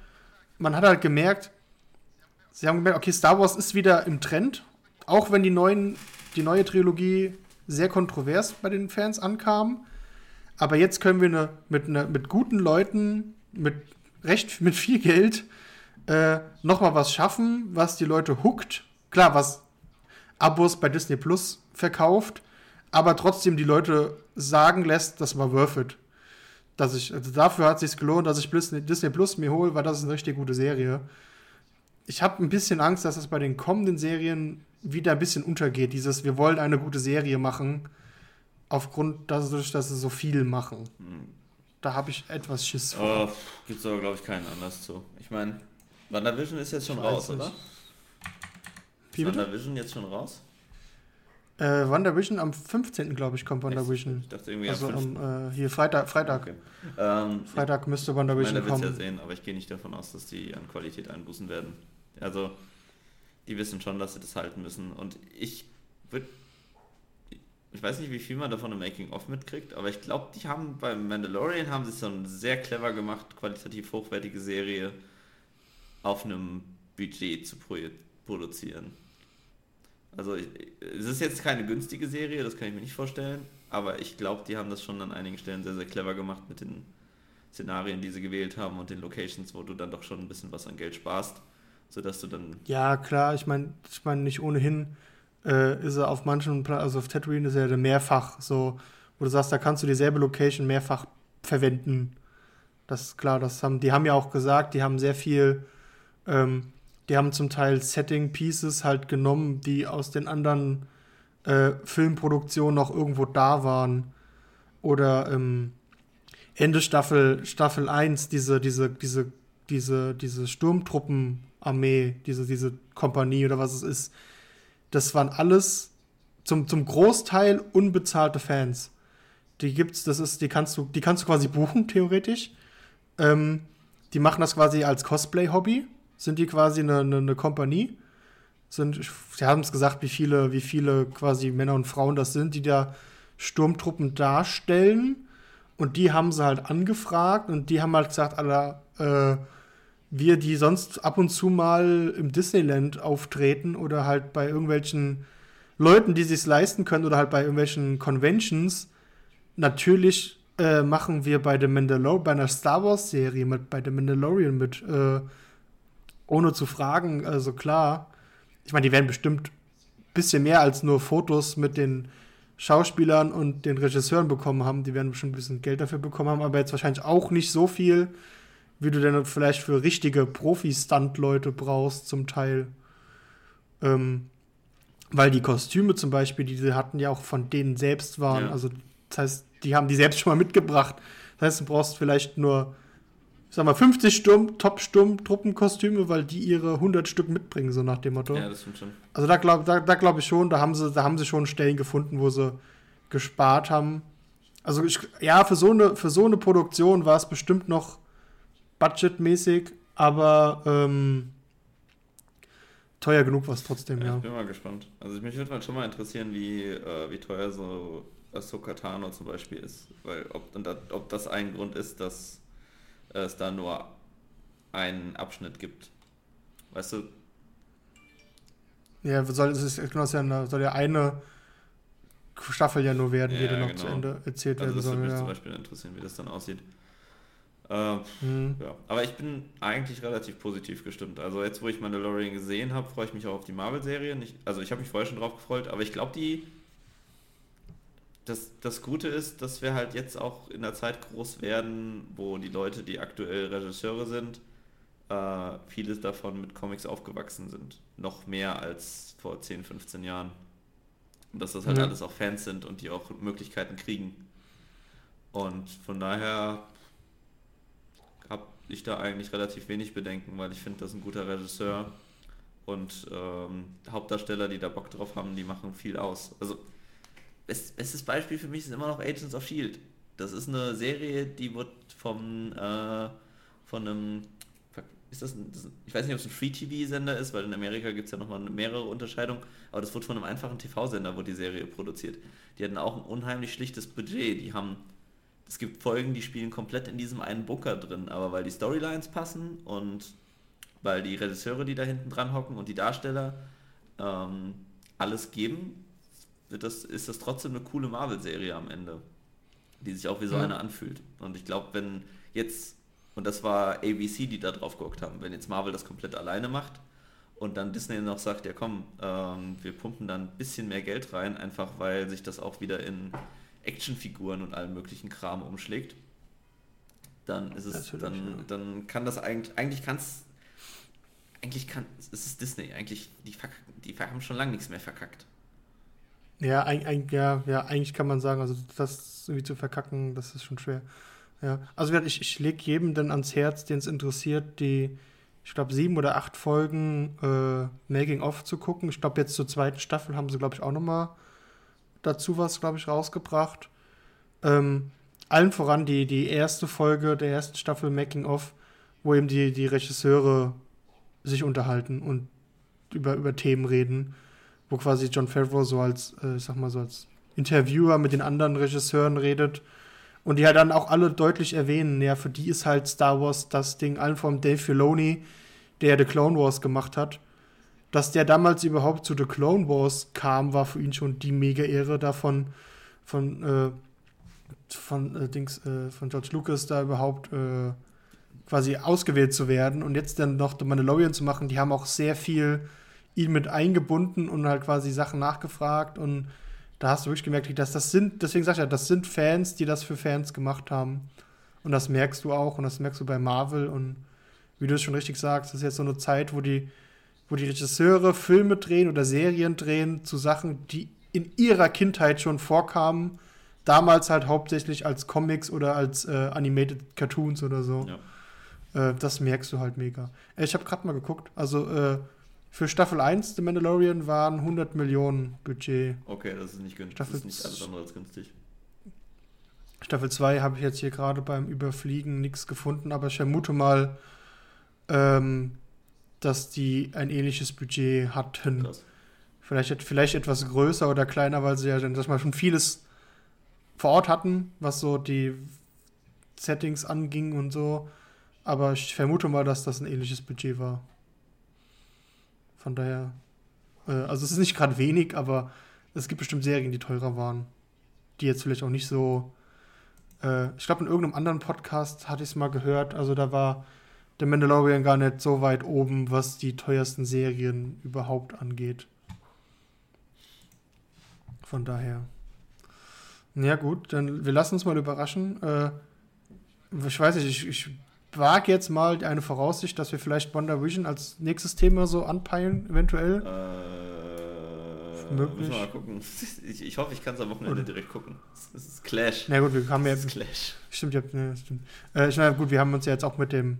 Speaker 1: Man hat halt gemerkt, sie haben gemerkt, okay, Star Wars ist wieder im Trend. Auch wenn die, neuen, die neue Trilogie sehr kontrovers bei den Fans ankam. Aber jetzt können wir ne, mit, ne, mit guten Leuten, mit recht, <laughs> mit viel Geld, äh, nochmal was schaffen, was die Leute hookt. Klar, was Abos bei Disney Plus verkauft, aber trotzdem die Leute sagen lässt, das war worth it dass ich, also dafür hat es sich gelohnt, dass ich Disney Plus mir hole, weil das ist eine richtig gute Serie. Ich habe ein bisschen Angst, dass das bei den kommenden Serien wieder ein bisschen untergeht. Dieses, wir wollen eine gute Serie machen, aufgrund, dass, dass sie so viel machen. Hm. Da habe ich etwas Schiss
Speaker 2: vor. Oh, Gibt es aber, glaube ich, keinen Anlass zu. Ich meine, WandaVision ist jetzt schon raus, nicht. oder? Ist WandaVision jetzt schon raus?
Speaker 1: Äh, WandaVision am 15. glaube ich kommt WandaVision. Ich dachte irgendwie also am, am äh, hier Freitag. Freitag, okay. ähm,
Speaker 2: Freitag müsste WandaVision ich meine, kommen. ja sehen, aber ich gehe nicht davon aus, dass die an Qualität einbußen werden. Also die wissen schon, dass sie das halten müssen. Und ich würde ich weiß nicht, wie viel man davon im Making-of mitkriegt, aber ich glaube, die haben beim Mandalorian haben sie so eine sehr clever gemacht, qualitativ hochwertige Serie auf einem Budget zu produzieren. Also es ist jetzt keine günstige Serie, das kann ich mir nicht vorstellen, aber ich glaube, die haben das schon an einigen Stellen sehr, sehr clever gemacht mit den Szenarien, die sie gewählt haben und den Locations, wo du dann doch schon ein bisschen was an Geld sparst, sodass du dann...
Speaker 1: Ja, klar, ich meine, ich meine nicht ohnehin äh, ist er auf manchen, also auf Tatooine ist er mehrfach so wo du sagst, da kannst du dieselbe Location mehrfach verwenden. Das ist klar, das haben, die haben ja auch gesagt, die haben sehr viel, ähm, die haben zum Teil Setting Pieces halt genommen, die aus den anderen äh, Filmproduktionen noch irgendwo da waren. Oder ähm, Ende Staffel, Staffel 1, diese, diese, diese, diese, diese Sturmtruppenarmee, diese, diese Kompanie oder was es ist, das waren alles zum, zum Großteil unbezahlte Fans. Die gibt's, das ist, die kannst du, die kannst du quasi buchen, theoretisch. Ähm, die machen das quasi als Cosplay-Hobby. Sind die quasi eine, eine, eine Kompanie? Sind, sie haben es gesagt, wie viele, wie viele quasi Männer und Frauen das sind, die da Sturmtruppen darstellen. Und die haben sie halt angefragt und die haben halt gesagt, Alter, äh, wir, die sonst ab und zu mal im Disneyland auftreten oder halt bei irgendwelchen Leuten, die sich leisten können oder halt bei irgendwelchen Conventions, natürlich äh, machen wir bei The Mandalorian, bei einer Star Wars Serie mit, bei The Mandalorian mit, äh, ohne zu fragen, also klar. Ich meine, die werden bestimmt ein bisschen mehr als nur Fotos mit den Schauspielern und den Regisseuren bekommen haben. Die werden bestimmt ein bisschen Geld dafür bekommen haben, aber jetzt wahrscheinlich auch nicht so viel, wie du denn vielleicht für richtige Profi-Stunt-Leute brauchst, zum Teil. Ähm, weil die Kostüme zum Beispiel, die sie hatten, ja auch von denen selbst waren. Ja. Also, das heißt, die haben die selbst schon mal mitgebracht. Das heißt, du brauchst vielleicht nur sag mal, 50 Sturm, Top-Sturm-Truppenkostüme, weil die ihre 100 Stück mitbringen, so nach dem Motto. Ja, das stimmt schon. Also da glaube da, da glaub ich schon, da haben, sie, da haben sie schon Stellen gefunden, wo sie gespart haben. Also ich, ja, für so, eine, für so eine Produktion war es bestimmt noch budgetmäßig, aber ähm, teuer genug war es trotzdem, ja, ja.
Speaker 2: Ich bin mal gespannt. Also mich würde mal schon mal interessieren, wie, äh, wie teuer so Ahsoka Tano zum Beispiel ist. Weil ob, ob das ein Grund ist, dass es da nur einen Abschnitt gibt. Weißt du?
Speaker 1: Ja, soll, es ist, genau, soll ja eine Staffel ja nur werden, ja, die dann noch genau. zu Ende erzählt also werden soll. Das würde mich ja.
Speaker 2: zum Beispiel interessieren, wie das dann aussieht. Äh, mhm. ja. Aber ich bin eigentlich relativ positiv gestimmt. Also jetzt, wo ich Mandalorian gesehen habe, freue ich mich auch auf die Marvel-Serie. Also ich habe mich vorher schon drauf gefreut, aber ich glaube, die das, das Gute ist, dass wir halt jetzt auch in der Zeit groß werden, wo die Leute, die aktuell Regisseure sind, äh, vieles davon mit Comics aufgewachsen sind. Noch mehr als vor 10, 15 Jahren. Und dass das halt ja. alles auch Fans sind und die auch Möglichkeiten kriegen. Und von daher habe ich da eigentlich relativ wenig Bedenken, weil ich finde, das ist ein guter Regisseur und ähm, Hauptdarsteller, die da Bock drauf haben, die machen viel aus. Also best, bestes Beispiel für mich ist immer noch Agents of Shield. Das ist eine Serie, die wird vom äh, von einem ist das, ein, das ich weiß nicht, ob es ein Free-TV-Sender ist, weil in Amerika gibt es ja nochmal mehrere Unterscheidungen, aber das wird von einem einfachen TV-Sender, wo die Serie produziert. Die hatten auch ein unheimlich schlichtes Budget. Die haben, es gibt Folgen, die spielen komplett in diesem einen Booker drin, aber weil die Storylines passen und weil die Regisseure, die da hinten dran hocken und die Darsteller ähm, alles geben, das, ist das trotzdem eine coole Marvel-Serie am Ende, die sich auch wie so ja. eine anfühlt. Und ich glaube, wenn jetzt, und das war ABC, die da drauf geguckt haben, wenn jetzt Marvel das komplett alleine macht und dann Disney noch sagt, ja komm, ähm, wir pumpen dann ein bisschen mehr Geld rein, einfach weil sich das auch wieder in Actionfiguren und allen möglichen Kram umschlägt, dann ist es, dann, ja. dann kann das eigentlich, eigentlich kann es, eigentlich kann, es ist Disney, eigentlich, die, die haben schon lange nichts mehr verkackt.
Speaker 1: Ja, ein, ein, ja, ja, eigentlich kann man sagen, also das irgendwie zu verkacken, das ist schon schwer. Ja, also ich, ich lege jedem dann ans Herz, den es interessiert, die, ich glaube, sieben oder acht Folgen äh, Making of zu gucken. Ich glaube, jetzt zur zweiten Staffel haben sie, glaube ich, auch nochmal dazu was, glaube ich, rausgebracht. Ähm, allen voran die, die erste Folge der ersten Staffel Making of, wo eben die, die Regisseure sich unterhalten und über, über Themen reden wo quasi John Favreau so als, äh, ich sag mal so als Interviewer mit den anderen Regisseuren redet und die halt dann auch alle deutlich erwähnen, ja, für die ist halt Star Wars das Ding, allen vom Dave Filoni, der The Clone Wars gemacht hat. Dass der damals überhaupt zu The Clone Wars kam, war für ihn schon die mega Ehre davon, von, äh, von, äh, Dings, äh, von George Lucas da überhaupt äh, quasi ausgewählt zu werden und jetzt dann noch The Mandalorian zu machen. Die haben auch sehr viel ihn mit eingebunden und halt quasi Sachen nachgefragt und da hast du wirklich gemerkt, dass das sind, deswegen sag ich ja, das sind Fans, die das für Fans gemacht haben. Und das merkst du auch und das merkst du bei Marvel und wie du es schon richtig sagst, das ist jetzt so eine Zeit, wo die, wo die Regisseure Filme drehen oder Serien drehen zu Sachen, die in ihrer Kindheit schon vorkamen. Damals halt hauptsächlich als Comics oder als äh, Animated Cartoons oder so. Ja. Äh, das merkst du halt mega. Ich habe gerade mal geguckt. Also äh, für Staffel 1 The Mandalorian waren 100 Millionen Budget.
Speaker 2: Okay, das ist nicht günstig.
Speaker 1: Staffel
Speaker 2: das ist nicht alles andere als günstig.
Speaker 1: Staffel 2 habe ich jetzt hier gerade beim Überfliegen nichts gefunden, aber ich vermute mal, ähm, dass die ein ähnliches Budget hatten. Krass. Vielleicht, vielleicht etwas größer oder kleiner, weil sie ja dann mal schon vieles vor Ort hatten, was so die Settings anging und so. Aber ich vermute mal, dass das ein ähnliches Budget war. Von daher, äh, also es ist nicht gerade wenig, aber es gibt bestimmt Serien, die teurer waren. Die jetzt vielleicht auch nicht so. Äh, ich glaube, in irgendeinem anderen Podcast hatte ich es mal gehört. Also da war The Mandalorian gar nicht so weit oben, was die teuersten Serien überhaupt angeht. Von daher. Ja, gut, dann wir lassen uns mal überraschen. Äh, ich weiß nicht, ich, ich wage jetzt mal eine Voraussicht, dass wir vielleicht Wonder Vision als nächstes Thema so anpeilen, eventuell.
Speaker 2: Äh, möglich. Müssen wir mal gucken. <laughs> Ich, ich hoffe, ich kann es am Wochenende Oder? direkt gucken. Das ist Clash.
Speaker 1: Na gut, wir haben ja.
Speaker 2: Das ist Clash.
Speaker 1: Stimmt, ja, ne, stimmt. Äh, ich meine, gut, wir haben uns ja jetzt auch mit dem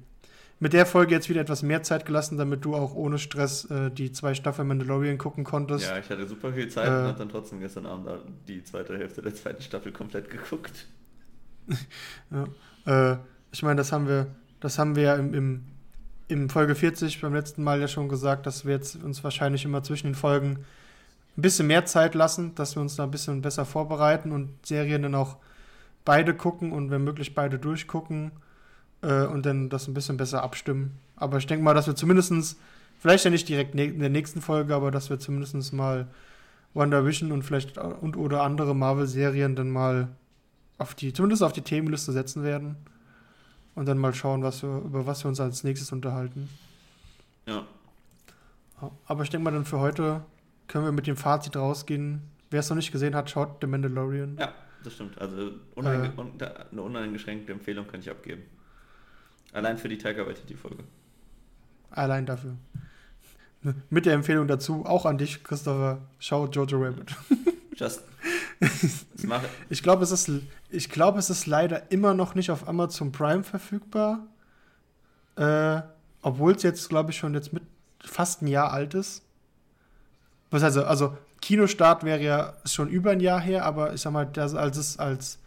Speaker 1: mit der Folge jetzt wieder etwas mehr Zeit gelassen, damit du auch ohne Stress äh, die zwei Staffeln Mandalorian gucken konntest.
Speaker 2: Ja, ich hatte super viel Zeit äh, und habe dann trotzdem gestern Abend die zweite Hälfte der zweiten Staffel komplett geguckt. <laughs>
Speaker 1: ja, äh, ich meine, das haben wir, das haben wir ja im, im, im Folge 40 beim letzten Mal ja schon gesagt, dass wir jetzt uns wahrscheinlich immer zwischen den Folgen ein bisschen mehr Zeit lassen, dass wir uns da ein bisschen besser vorbereiten und Serien dann auch beide gucken und wenn möglich beide durchgucken äh, und dann das ein bisschen besser abstimmen. Aber ich denke mal, dass wir zumindestens vielleicht ja nicht direkt in der nächsten Folge, aber dass wir zumindest mal WandaVision und vielleicht und oder andere Marvel-Serien dann mal auf die, zumindest auf die Themenliste setzen werden. Und dann mal schauen, was wir, über was wir uns als nächstes unterhalten.
Speaker 2: Ja.
Speaker 1: Aber ich denke mal, dann für heute können wir mit dem Fazit rausgehen. Wer es noch nicht gesehen hat, schaut The Mandalorian.
Speaker 2: Ja, das stimmt. Also uneinge äh, eine uneingeschränkte Empfehlung kann ich abgeben. Allein für die Tiger Waititi-Folge.
Speaker 1: Allein dafür. Mit der Empfehlung dazu, auch an dich, Christopher, schau Jojo Rabbit. <laughs>
Speaker 2: Just. <laughs>
Speaker 1: ich glaube, es, ist, glaub, es ist leider immer noch nicht auf Amazon Prime verfügbar. Äh, Obwohl es jetzt, glaube ich, schon jetzt mit fast ein Jahr alt ist. Was also, also Kinostart wäre ja schon über ein Jahr her, aber ich sag mal, das, als es als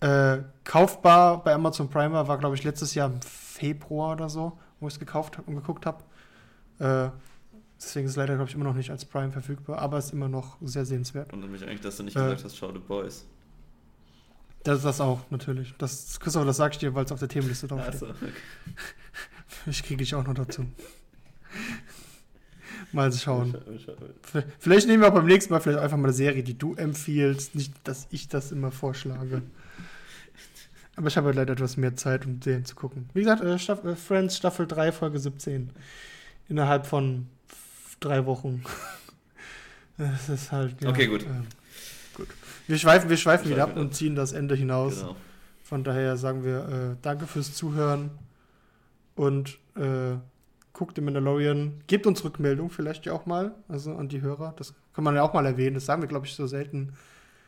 Speaker 1: äh, kaufbar bei Amazon Prime war, war glaube ich letztes Jahr im Februar oder so, wo ich es gekauft und geguckt habe. Äh, deswegen ist es leider, glaube ich, immer noch nicht als Prime verfügbar, aber ist immer noch sehr sehenswert.
Speaker 2: Und mich eigentlich, dass du nicht äh, gesagt hast, schau The Boys.
Speaker 1: Das ist das auch, natürlich. Das, Christopher, das sag ich dir, weil es auf der Themenliste draufsteht. So, okay. <laughs> Ich kriege dich auch noch dazu. <laughs> mal schauen. Vielleicht nehmen wir auch beim nächsten Mal vielleicht einfach mal eine Serie, die du empfiehlst, nicht, dass ich das immer vorschlage. Aber ich habe halt leider etwas mehr Zeit, um den zu gucken. Wie gesagt, äh, Staff äh, Friends Staffel 3, Folge 17. Innerhalb von drei Wochen. <laughs> Das ist halt.
Speaker 2: Ja, okay, gut. Äh,
Speaker 1: gut. Wir schweifen, wir schweifen wieder ab und ziehen das Ende hinaus. Genau. Von daher sagen wir äh, danke fürs Zuhören und äh, guckt den Mandalorian. Gebt uns Rückmeldung vielleicht ja auch mal, also an die Hörer. Das kann man ja auch mal erwähnen. Das sagen wir, glaube ich, so selten.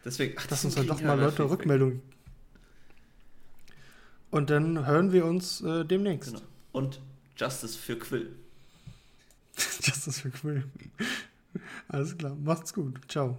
Speaker 2: Deswegen, ach,
Speaker 1: dass <laughs> uns dann doch mal Leute Rückmeldung und dann hören wir uns äh, demnächst. Genau.
Speaker 2: Und Justice für Quill.
Speaker 1: Justice für Quill. Alles klar. Macht's gut. Ciao.